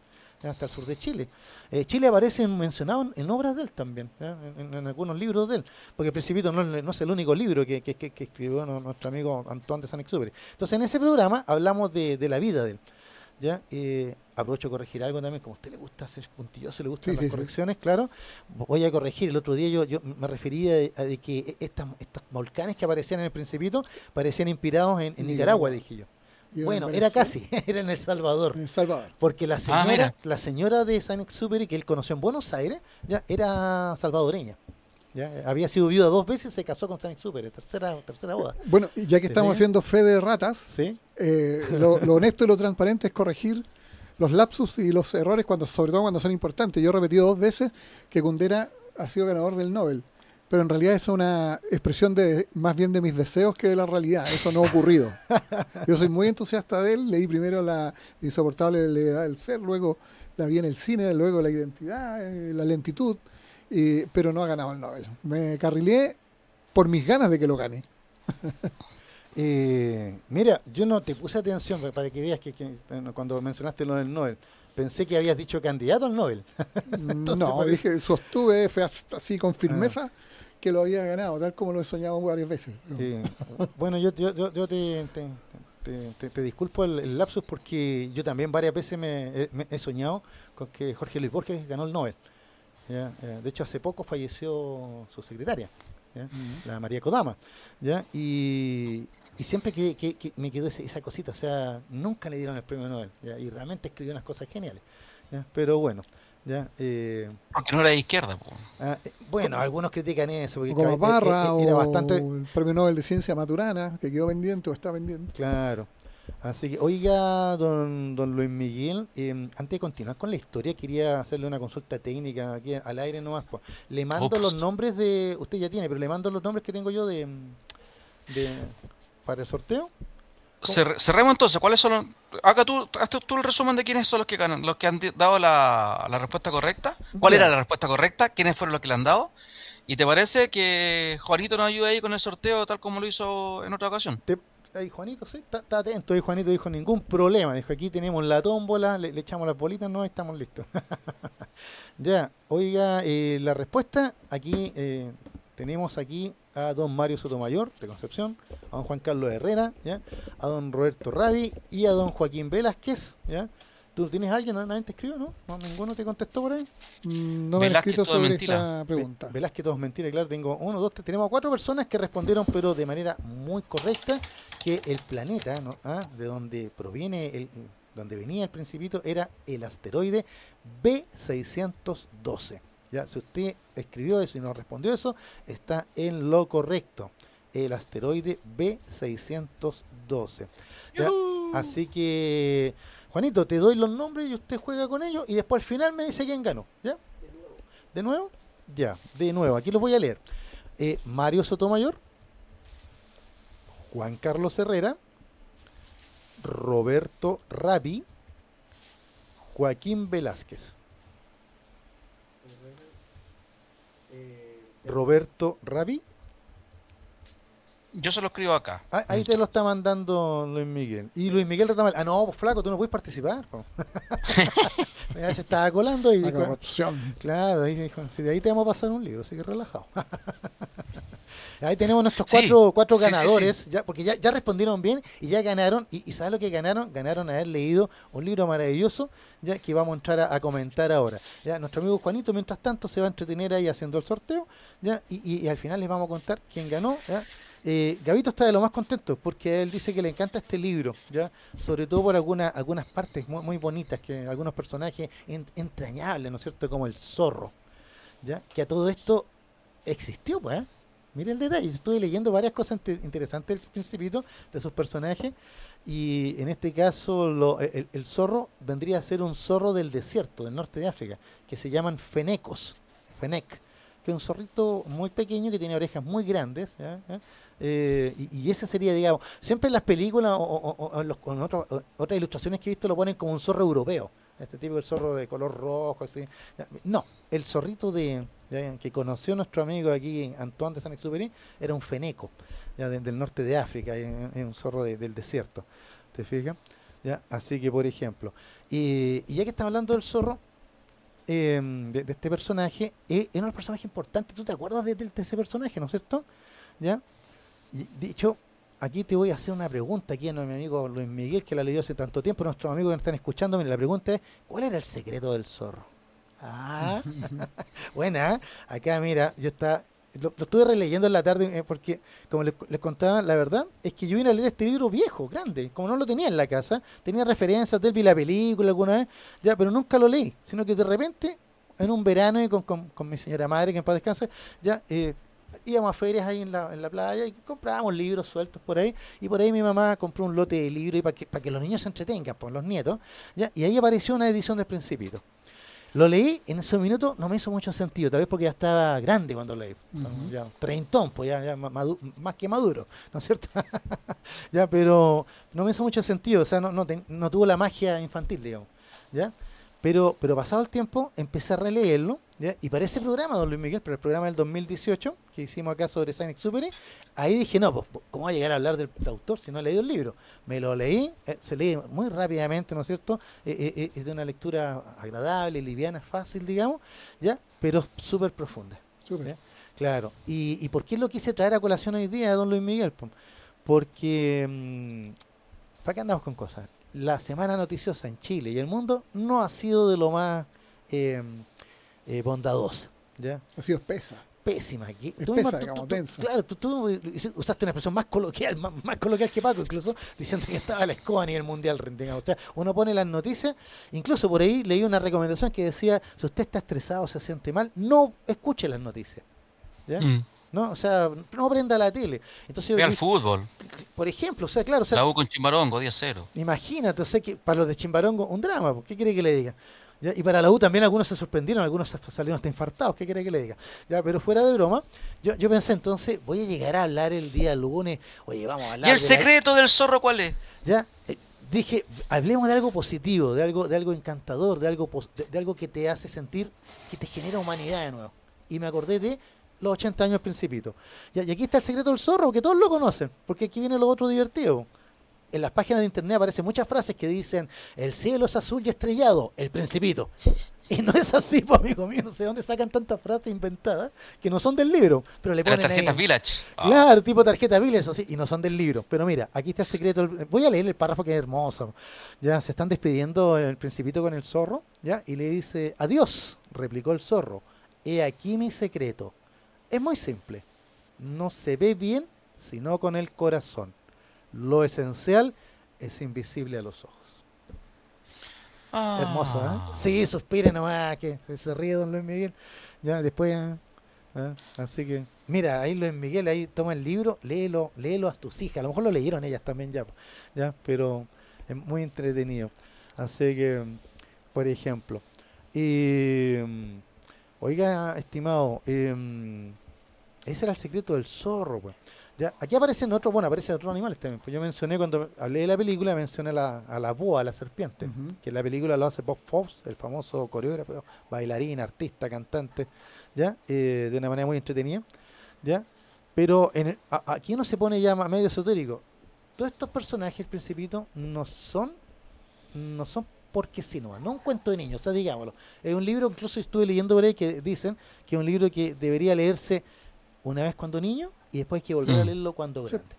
hasta el sur de Chile. Eh, Chile aparece mencionado en, en obras de él también, en, en algunos libros de él, porque el Principito no, es- no es el único libro que, que- que- que escribió nu- nuestro amigo Antoine de Saint-Exupéry. Entonces, en ese programa hablamos de, de la vida de él. ¿ya? Eh, aprovecho a corregir algo también, como a usted le gusta hacer puntilloso, le gustan Sí, las sí, sí. correcciones, claro. Voy a corregir, el otro día yo, yo me refería a de que estas, estos volcanes que aparecían en el Principito parecían inspirados en, Nicaragua. dije yo. Bueno, en era casi, era en El Salvador. En El Salvador. Porque la señora, mira. la señora de San Exupéry que él conoció en Buenos Aires, ya era salvadoreña. Ya, había sido viuda dos veces, se casó con San Exupéry, tercera, tercera boda. Bueno, y ya que estamos ¿Sí? haciendo fe de ratas, ¿Sí? eh, lo, lo honesto y lo transparente es corregir los lapsus y los errores, cuando sobre todo cuando son importantes. Yo he repetido dos veces que Kundera ha sido ganador del Nobel, pero en realidad es una expresión de más bien de mis deseos que de la realidad. Eso no ha ocurrido. Yo soy muy entusiasta de él. Leí primero la insoportable levedad del ser, luego la vi en el cine, luego la identidad, eh, la lentitud, y- pero no ha ganado el Nobel. Me carrileé por mis ganas de que lo gane. Eh, mira, yo no te puse atención pa- para que veas que, que, eh, cuando mencionaste lo del Nobel. Pensé que habías dicho candidato al Nobel. Entonces, no, por eso- dije, sostuve fue así con firmeza que lo había ganado, tal como lo he soñado varias veces. Sí. Bueno, yo, yo, yo, yo te, te, te- te- te disculpo el, el lapsus porque yo también varias veces me, he- me he soñado con que Jorge Luis Borges ganó el Nobel. ¿ya? Eh, De hecho, hace poco falleció su secretaria, ¿ya? la María Kodama. ¿ya? Y, y siempre que, que- que me quedó ese- esa cosita, o sea, nunca le dieron el premio Nobel. ¿ya? Y realmente escribió unas cosas geniales. ¿ya? Pero bueno, ¿ya? Eh, porque no era de izquierda. Ah, eh, bueno, algunos critican eso. Porque como Barra era, era bastante... o el Premio Nobel de Ciencia Maturana, que quedó pendiente o está pendiente. Claro. Así que, oiga, don, don Luis Miguel, eh, antes de continuar con la historia, quería hacerle una consulta técnica aquí al aire nomás. Pues. Le mando los nombres de, usted ya tiene, pero le mando los nombres que tengo yo de, de para el sorteo. cerremos entonces, ¿cuáles son los, acá tú, hazte tú el resumen de quiénes son los que ganan, los que han dado la, la respuesta correcta, cuál era la respuesta correcta, quiénes fueron los que le han dado, y te parece que Juanito nos ayuda ahí con el sorteo tal como lo hizo en otra ocasión. Te, ahí Juanito, sí, está, atento. Ahí Juanito dijo ningún problema. Dijo aquí tenemos la tómbola, le, echamos las bolitas, no, estamos listos. ya, oiga, eh, la respuesta aquí eh, tenemos aquí a don Mario Sotomayor de Concepción, a don Juan Carlos Herrera, ¿ya? a don Roberto Ravi y a don Joaquín Velázquez, ¿ya? ¿Tú tienes alguien? ¿Nadie te escribió, no? ¿No? ¿Ninguno te contestó por ahí? Mm, no me han escrito sobre esta pregunta. Velázquez, todo es mentira, claro. Tengo uno, dos, tres. Tenemos cuatro personas que respondieron, pero de manera muy correcta, que el planeta, ¿no? ¿Ah? de donde proviene, el, donde venía el principito, era el asteroide B612. Ya, si usted escribió eso y no respondió eso, está en lo correcto. El asteroide B612. Así que Juanito, te doy los nombres y usted juega con ellos y después al final me dice quién ganó. ¿Ya? ¿De nuevo? Ya, de nuevo. Aquí los voy a leer. Eh, Mario Sotomayor, Juan Carlos Herrera, Roberto Rabi, Joaquín Velázquez. Roberto Rabi. Yo se lo escribo acá. Ah, ahí te lo está mandando Luis Miguel. Y Luis Miguel está mal. Ah, no, pues flaco, tú no puedes participar. ya se estaba colando y La corrupción. Claro, ahí dijo, si de ahí te vamos a pasar un libro, así que relajado. ahí tenemos nuestros cuatro, cuatro ganadores, Ya, porque ya, ya respondieron bien y ya ganaron. Y, y ¿sabes lo que ganaron? Ganaron haber leído un libro maravilloso ya que vamos a entrar a, a, comentar ahora. Ya Nuestro amigo Juanito, mientras tanto, se va a entretener ahí haciendo el sorteo ya y, y, y al final les vamos a contar quién ganó. ¿ya? Eh, Gavito está de lo más contento porque él dice que le encanta este libro, ya sobre todo por alguna, algunas partes muy, muy bonitas, que algunos personajes en, entrañables, ¿no es cierto? Como el zorro, ya que a todo esto existió, pues. ¿eh? Mire el detalle, estuve leyendo varias cosas interesantes del principito de sus personajes y en este caso el, zorro vendría a ser un zorro del desierto, del norte de África, que se llaman fenecos, fenec, que es un zorrito muy pequeño que tiene orejas muy grandes. Eh, y, y, ese sería, digamos, siempre en las películas o, o, o en, los, en otro, otras ilustraciones que he visto lo ponen como un zorro europeo, este tipo de zorro de color rojo, así. No, el zorrito de, que conoció nuestro amigo aquí, Antoine de Saint-Exupéry, era un feneco, ya de, del norte de África, es un zorro de, del desierto, ¿te fijas? ¿Ya? Así que, por ejemplo, y, y ya que estamos hablando del zorro, eh, de, este personaje, eh, era un personaje importante, ¿tú te acuerdas de, ese personaje, no es cierto? ¿Ya? Hecho, aquí te voy a hacer una pregunta aquí a mi amigo Luis Miguel, que la leyó hace tanto tiempo, nuestros amigos que están escuchando, la pregunta es, ¿cuál era el secreto del zorro? Ah, buena, acá mira, yo está, lo, lo, estuve releyendo en la tarde eh, porque, como les, les, contaba, la verdad es que yo vine a leer este libro viejo, grande, como no lo tenía en la casa, tenía referencias de él, vi la película alguna vez, ya, pero nunca lo leí, sino que de repente, en un verano y con, con, con mi señora madre, que en paz descanse, ya, eh, íbamos a ferias ahí en la, en la playa y comprábamos libros sueltos por ahí y por ahí mi mamá compró un lote de libros para que, para que los niños se entretengan, por los nietos, ¿ya? y ahí apareció una edición del Principito. Lo leí, en ese minuto no me hizo mucho sentido, tal vez porque ya estaba grande cuando leí, uh -huh. ya, treintón, pues ya, ya madu más que maduro, ¿no es cierto? ya, pero no me hizo mucho sentido, o sea, no, no, te, no tuvo la magia infantil, digamos, ¿ya? Pero, pero pasado el tiempo empecé a releerlo ¿ya? y para ese programa, don Luis Miguel, para el programa del 2018 que hicimos acá sobre Saint Exupéry, ahí dije, no, pues, ¿cómo voy a llegar a hablar del, del autor si no he leído el libro? Me lo leí, eh, se lee muy rápidamente, ¿no es cierto? Eh, eh, es de una lectura agradable, liviana, fácil, digamos, ¿ya? Pero súper profunda. Super. Claro. ¿Y, ¿Y por qué lo quise traer a colación hoy día, don Luis Miguel? Porque, mmm, ¿para qué andamos con cosas? La semana noticiosa en Chile y el mundo no ha sido de lo más eh, eh, bondadosa. ¿ya? Ha sido espesa. pésima. Que, Es tú pesa, mismo- tú- digamos, tú- densa. Claro, tú, usaste una expresión más coloquial, más, más coloquial que Paco, incluso, diciendo que estaba la escoba a nivel mundial. digamos. O sea, uno pone las noticias, incluso por ahí leí una recomendación que decía, si usted está estresado, se siente mal, no escuche las noticias. ¿ya? Mm. ¿No? O sea, no prenda la tele. Entonces, Ve al fútbol. por ejemplo, o sea, claro, o sea, La U con Chimarongo, 10-0. Imagínate, o sea, que para los de Chimbarongo, un drama, ¿qué quiere que le diga? ¿Ya? Y para la U también algunos se sorprendieron, algunos salieron hasta infartados, ¿qué quiere que le diga? Ya, pero fuera de broma, yo, yo pensé entonces, voy a llegar a hablar el día lunes, oye, vamos a hablar ¿Y el de la- secreto del zorro cuál es? ya eh, dije hablemos de algo positivo de algo de algo encantador de algo de, de algo que te hace sentir que te genera humanidad de nuevo y me acordé de los 80 años principito y aquí está el secreto del zorro que todos lo conocen porque aquí viene lo otro divertido en las páginas de internet aparecen muchas frases que dicen el cielo es azul y estrellado el principito y no es así, pues, amigo mío, no sé dónde sacan tantas frases inventadas que no son del libro, pero le ponen ahí. tarjetas Village. Ah. Claro, tipo tarjeta Village, eso sí, y no son del libro. Pero mira, aquí está el secreto. Voy a leer el párrafo que es hermoso. Ya se están despidiendo el principito con el zorro, ¿ya? Y le dice, adiós, replicó el zorro. He aquí mi secreto. Es muy simple. No se ve bien sino con el corazón. Lo esencial es invisible a los ojos. Ah. Hermoso, ¿eh? Sí, suspire nomás, que se, ríe don Luis Miguel. Ya, después, ¿eh? ¿eh? Así que, mira, ahí Luis Miguel, ahí toma el libro, léelo, léelo a tus hijas. A lo mejor lo leyeron ellas también ya, ya, pero es muy entretenido. Así que, por ejemplo, y, mm, oiga, estimado, em, ese era el secreto del zorro, pues. Ya, aquí aparecen otros, bueno, aparecen otros animales también. Pues yo mencioné cuando hablé de la película, mencioné la, a la boa, a la serpiente, que en la película lo hace Bob Fosse, el famoso coreógrafo, bailarín, artista, cantante, ya, Eh, de una manera muy entretenida, ya. Pero en el- a- aquí uno se pone ya medio esotérico. Todos estos personajes, el principito, no son, no son porque sí, no, no un cuento de niños, o sea, digámoslo. Es un libro, incluso estuve leyendo por ahí que dicen que es un libro que debería leerse una vez cuando niño y después hay que volver a Mm. leerlo cuando Sí. grande.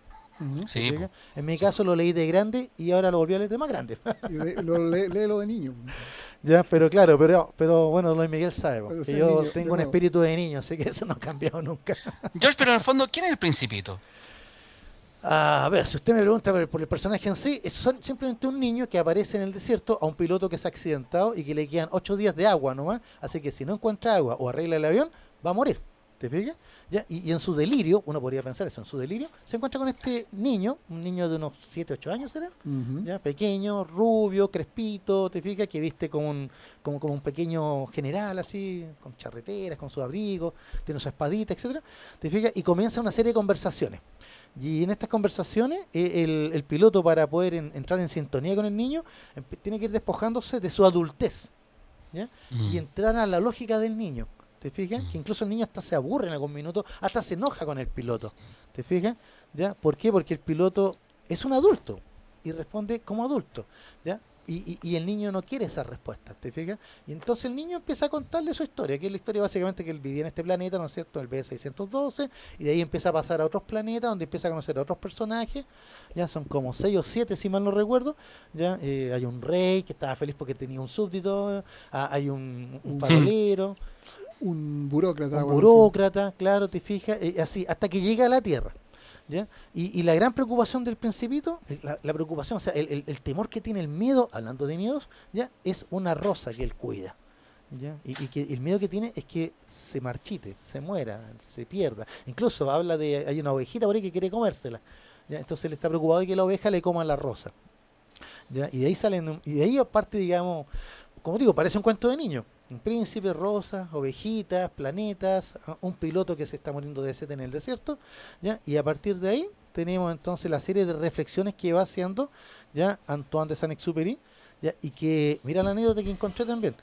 Sí. En mi caso lo leí de grande y ahora lo volví a leer de más grande. Y de- lo, lee, léelo de niño. ya, pero claro, pero pero bueno, Luis Miguel sabe, po, que yo niño, tengo un nuevo. espíritu de niño, así que eso no ha cambiado nunca. George, pero en el fondo, ¿quién es el principito? A ver, si usted me pregunta por, por el personaje en sí, es son simplemente un niño que aparece en el desierto a un piloto que se ha accidentado y que le quedan ocho días de agua nomás, así que si no encuentra agua o arregla el avión, va a morir. ¿Te fijas? ¿Ya? Y, y en su delirio, uno podría pensar eso, en su delirio, se encuentra con este niño, un niño de unos 7, 8 años, ¿será? ¿Ya? Pequeño, rubio, crespito, ¿te fijas? Que viste como un, como, como un pequeño general así, con charreteras, con su abrigo, tiene su espadita, etcétera ¿Te fijas? Y comienza una serie de conversaciones. Y en estas conversaciones, eh, el, el piloto para poder en- entrar en sintonía con el niño, tiene que ir despojándose de su adultez. ¿ya? Mm. Y entrar a la lógica del niño. ¿Te fijas? Que incluso el niño hasta se aburre en algún minuto, hasta se enoja con el piloto. ¿Te fijas? ¿Ya? ¿Por qué? Porque el piloto es un adulto y responde como adulto. ¿Ya? Y, y- y el niño no quiere esa respuesta, ¿te fijas? Y entonces el niño empieza a contarle su historia, que es la historia básicamente que él vivía en este planeta, ¿no es cierto? El B612, y de ahí empieza a pasar a otros planetas, donde empieza a conocer a otros personajes, ya son como seis o siete, si mal no recuerdo, ya eh, hay un rey que estaba feliz porque tenía un súbdito, ah, hay un, un Un- farolero, Un burócrata. un burócrata, claro, te fijas, eh, así, hasta que llega a la Tierra. ¿Ya? Y, la gran preocupación del principito, eh, la, preocupación, o sea, el, el- temor que tiene el miedo, hablando de miedos, ya es una rosa que él cuida. ¿ya? Y, y que el miedo que tiene es que se marchite, se muera, se pierda. Incluso habla de, hay una ovejita por ahí que quiere comérsela. ¿ya? Entonces él está preocupado de que la oveja le coma la rosa. ¿ya? Y de ahí salen, y de ahí aparte, digamos, como digo, parece un cuento de niño. Un príncipe, rosas, ovejitas, planetas, a- un piloto que se está muriendo de sed en el desierto, ¿ya? Y a partir de ahí tenemos entonces la serie de reflexiones que va haciendo ya Antoine de Saint-Exupéry, ¿ya? Y que, mira la anécdota que encontré también.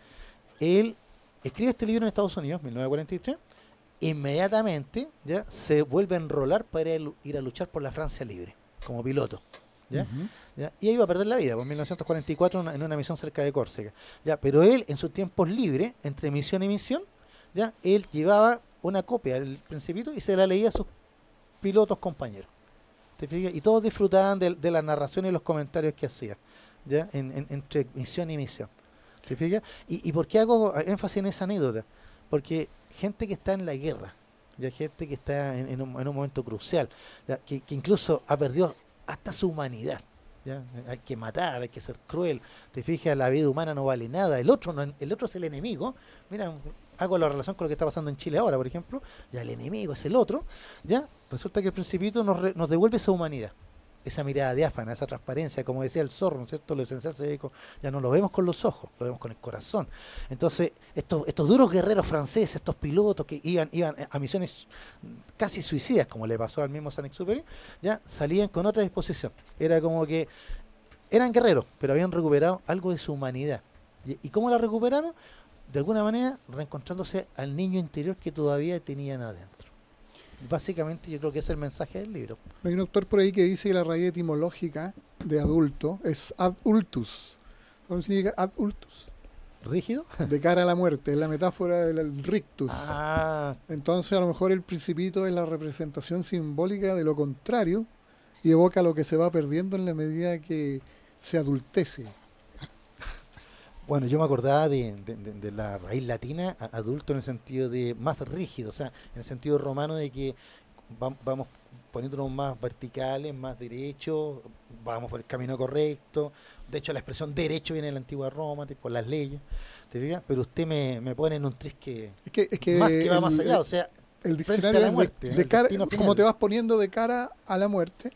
Él escribe este libro en Estados Unidos, 1943, inmediatamente ya se vuelve a enrolar para ir a luchar por la Francia libre, como piloto. ¿Ya? ¿ya? Y ahí iba a perder la vida, pues, en 1944 en una, en una misión cerca de Córcega. ¿ya? Pero él, en sus tiempos libres, entre misión y misión, ¿ya? él llevaba una copia del Principito y se la leía a sus pilotos compañeros. ¿Te fijas? Y todos disfrutaban de, de la narración y los comentarios que hacía, ¿ya? En- en- entre misión y misión. ¿Te fijas? ¿Y, ¿Y por qué hago énfasis en esa anécdota? Porque gente que está en la guerra, ya gente que está en, un, momento crucial, que, incluso ha perdido hasta su humanidad. ¿ya? Hay que matar, hay que ser cruel. Te fijas, la vida humana no vale nada. El otro, el otro es el enemigo. Mira, hago la relación con lo que está pasando en Chile ahora, por ejemplo. Ya el enemigo es el otro. Ya resulta que el Principito nos, nos devuelve esa humanidad esa mirada diáfana, esa transparencia, como decía el zorro, ¿no es cierto? Lo esencial se dijo, ya no lo vemos con los ojos, lo vemos con el corazón. Entonces, estos, estos duros guerreros franceses, estos pilotos que iban, iban a misiones casi suicidas, como le pasó al mismo San Exuperi, ya salían con otra disposición. Era como que eran guerreros, pero habían recuperado algo de su humanidad. ¿Y, y cómo la recuperaron? De alguna manera, reencontrándose al niño interior que todavía tenían adentro. Básicamente yo creo que es el mensaje del libro. Hay un autor por ahí que dice que la raíz etimológica de adulto es adultus. ¿Cómo significa adultus? ¿Rígido? De cara a la muerte, es la metáfora del rictus. Ah. Entonces a lo mejor el principito es la representación simbólica de lo contrario y evoca lo que se va perdiendo en la medida que se adultece. Bueno, yo me acordaba de, la raíz latina, adulto en el sentido de más rígido, o sea, en el sentido romano de que vamos poniéndonos más verticales, más derechos, vamos por el camino correcto. De hecho, la expresión derecho viene de la antigua Roma, por las leyes, ¿te fijas? Pero usted me, me pone en un tris que, es que, más que va más allá, o sea, el diccionario la muerte, de, cara, como te vas poniendo de cara a la muerte,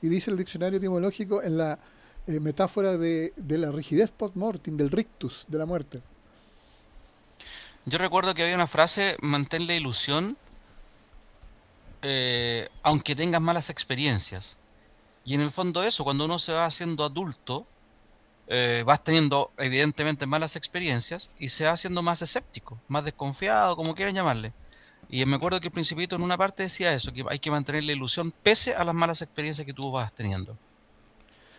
y dice el diccionario etimológico en la eh, metáfora de, la rigidez post-mortem, del rictus, de la muerte. Yo recuerdo que había una frase, mantén la ilusión, eh, aunque tengas malas experiencias. Y en el fondo eso, cuando uno se va haciendo adulto, eh, vas teniendo evidentemente malas experiencias y se va haciendo más escéptico, más desconfiado, como quieran llamarle. Y me acuerdo que el Principito en una parte decía eso, que hay que mantener la ilusión pese a las malas experiencias que tú vas teniendo.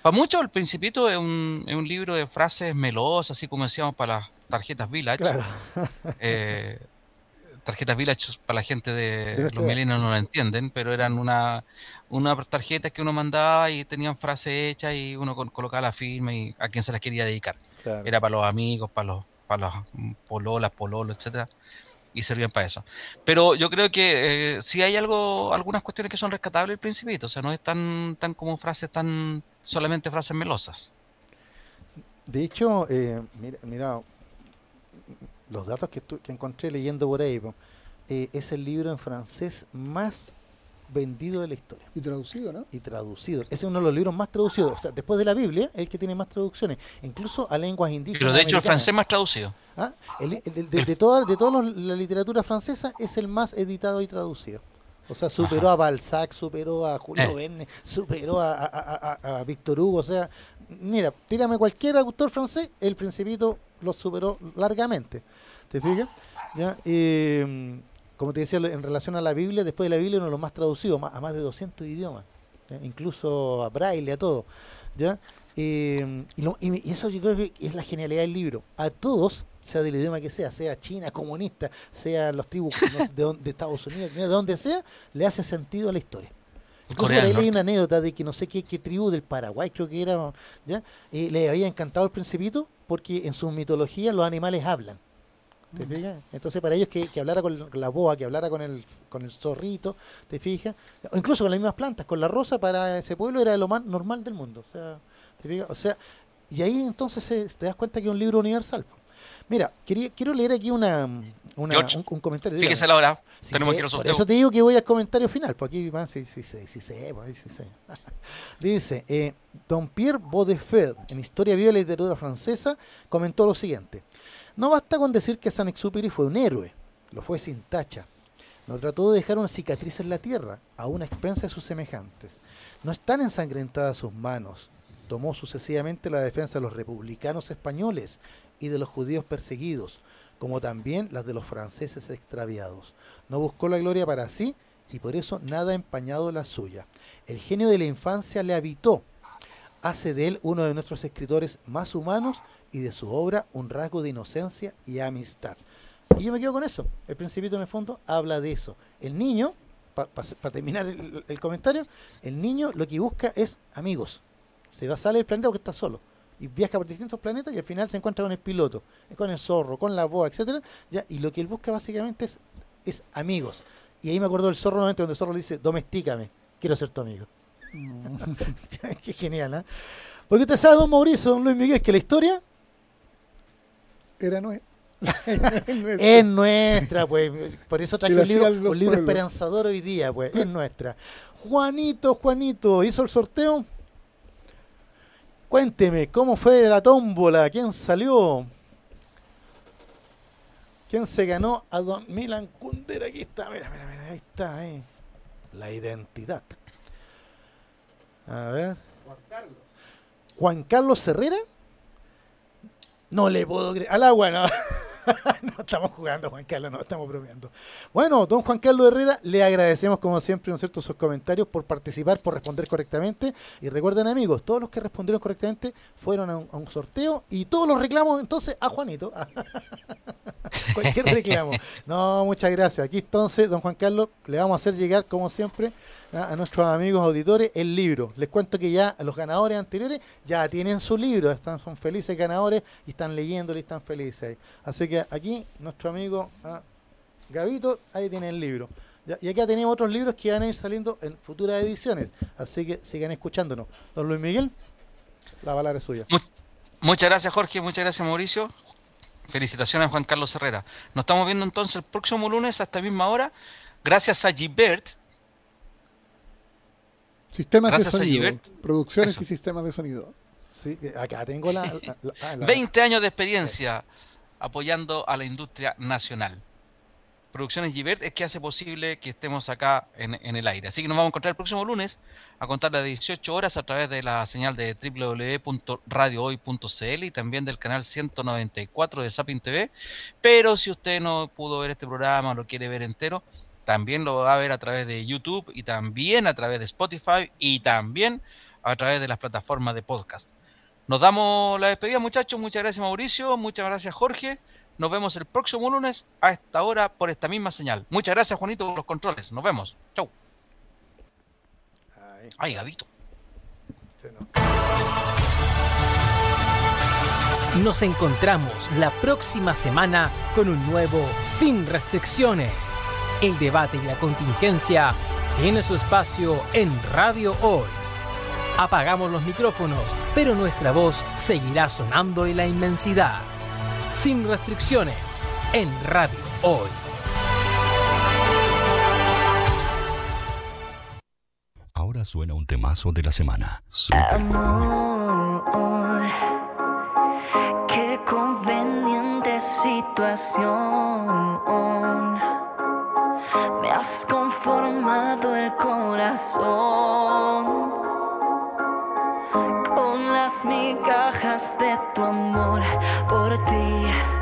Para muchos, El Principito es un, es un libro de frases melosas, así como decíamos para las tarjetas Village. Eh, tarjetas Village para la gente de los milenios no la entienden, pero eran una, una tarjeta que uno mandaba y tenían frases hechas y uno colocaba la firma y a quién se las quería dedicar. Era para los amigos, para los, para los pololas, pololos, etcétera y servían para eso. Pero yo creo que eh, si hay algo, algunas cuestiones que son rescatables el principito, o sea, no es tan, tan como frases, tan solamente frases melosas. De hecho, eh, mira, mira, los datos que, que encontré leyendo por ahí, eh, es el libro en francés más vendido de la historia. Y traducido, ¿no? Y traducido. Ese es uno de los libros más traducidos. O sea, después de la Biblia, el que tiene más traducciones, incluso a lenguas indígenas. Pero de hecho, el francés más traducido. ¿Ah? de, toda, de toda la literatura francesa, es el más editado y traducido. O sea, superó a Balzac, superó a Julio eh. Verne, superó a, a, Víctor Hugo. O sea, mira, tírame cualquier autor francés, el Principito lo superó largamente. ¿Te fijas? ¿Ya? Eh, como te decía, en relación a la Biblia, después de la Biblia uno de los más traducidos, a más de 200 idiomas, incluso a braille, a todo. ¿ya? y, eso yo creo que es la genialidad del libro. A todos, sea del idioma que sea, sea China, comunista, sea los tribus de, de, Estados Unidos, de donde sea, le hace sentido a la historia. Incluso por ahí leí una anécdota de que no sé qué, qué tribu del Paraguay, creo que era, ¿ya? Y le había encantado el principito porque en su mitología los animales hablan. ¿Te fijas? Entonces para ellos que, que hablara con la boa, que hablara con el, con el zorrito, ¿te fijas? O incluso con las mismas plantas, con la rosa para ese pueblo era lo más normal del mundo. O sea, ¿te fijas? O sea, y ahí entonces te das cuenta que es un libro universal. Mira, quería, quiero leer aquí una, una un, comentario. Fíjese la hora, tenemos que Por eso te digo que voy al comentario final, pues aquí va, sí, sí, sí, sí. Dice, eh, Don Pierre Baudefeld, en Historia Viva la Literatura Francesa, comentó lo siguiente. No basta con decir que San Exuperi fue un héroe, lo fue sin tacha. No trató de dejar una cicatriz en la tierra, a una expensa de sus semejantes. No están ensangrentadas sus manos. Tomó sucesivamente la defensa de los republicanos españoles y de los judíos perseguidos, como también las de los franceses extraviados. No buscó la gloria para sí y por eso nada empañado la suya. El genio de la infancia le habitó. Hace de él uno de nuestros escritores más humanos y de su obra un rasgo de inocencia y amistad. Y yo me quedo con eso. El Principito en el fondo habla de eso. El niño, para terminar el, comentario, el niño lo que busca es amigos. Se va a salir del planeta porque está solo. Y viaja por distintos planetas y al final se encuentra con el piloto, con el zorro, con la boa, etcétera, ya, y lo que él busca básicamente es, es amigos. Y ahí me acuerdo del zorro nuevamente, donde el zorro le dice, domestícame, quiero ser tu amigo. Qué genial, ¿eh? Porque usted sabe, don Mauricio, don Luis Miguel, que la historia Era nue- es nuestra, pues. Por eso traje un libro, un libro esperanzador hoy día, pues. Es nuestra. Juanito, Juanito, ¿hizo el sorteo? Cuénteme, ¿cómo fue la tómbola? ¿Quién salió? ¿Quién se ganó a Don Milan Kundera? Aquí está, mira, mira, mira, ahí está, ahí. La identidad. A ver. Juan Carlos Herrera. No le puedo creer. Al agua, no. no estamos jugando, Juan Carlos, no estamos bromeando. Bueno, don Juan Carlos Herrera, le agradecemos como siempre, ¿no cierto?, sus comentarios por participar, por responder correctamente. Y recuerden, amigos, todos los que respondieron correctamente fueron a un sorteo y todos los reclamos entonces a Juanito. Cualquier reclamo. No, muchas gracias. Aquí entonces, don Juan Carlos, le vamos a hacer llegar, como siempre, a, a nuestros amigos auditores el libro. Les cuento que ya los ganadores anteriores ya tienen su libro, están, son felices ganadores y están leyéndolo y están felices. Así que aquí, nuestro amigo ah, Gavito, ahí tiene el libro. Y acá tenemos otros libros que van a ir saliendo en futuras ediciones. Así que sigan escuchándonos. Don Luis Miguel, la palabra es suya. Muchas gracias Jorge, muchas gracias Mauricio. Felicitaciones a Juan Carlos Herrera. Nos estamos viendo entonces el próximo lunes a esta misma hora. Gracias a Gilbert. Sistemas Gracias de sonido. Producciones Eso. y sistemas de sonido. Sí, acá tengo la... la- la- ah, la- 20 años de experiencia apoyando a la industria nacional. Producciones Gilbert es que hace posible que estemos acá en, en el aire. Así que nos vamos a encontrar el próximo lunes a contar las 18 horas a través de la señal de www.radiohoy.cl y también del canal 194 de Sapin TV. Pero si usted no pudo ver este programa o lo quiere ver entero, también lo va a ver a través de YouTube y también a través de Spotify y también a través de las plataformas de podcast. Nos damos la despedida, muchachos. Muchas gracias, Mauricio. Muchas gracias, Jorge. Nos vemos el próximo lunes a esta hora por esta misma señal. Muchas gracias, Juanito, por los controles. Nos vemos. Chau. Ay, Gabito. Nos encontramos la próxima semana con un nuevo Sin Restricciones. El debate y la contingencia tiene su espacio en Radio Hoy. Apagamos los micrófonos, pero nuestra voz seguirá sonando en la inmensidad. Sin restricciones en Radio Hoy. Ahora suena un temazo de la semana. Amor, qué conveniente situación. Me has conformado el corazón con las migajas de tu amor por ti.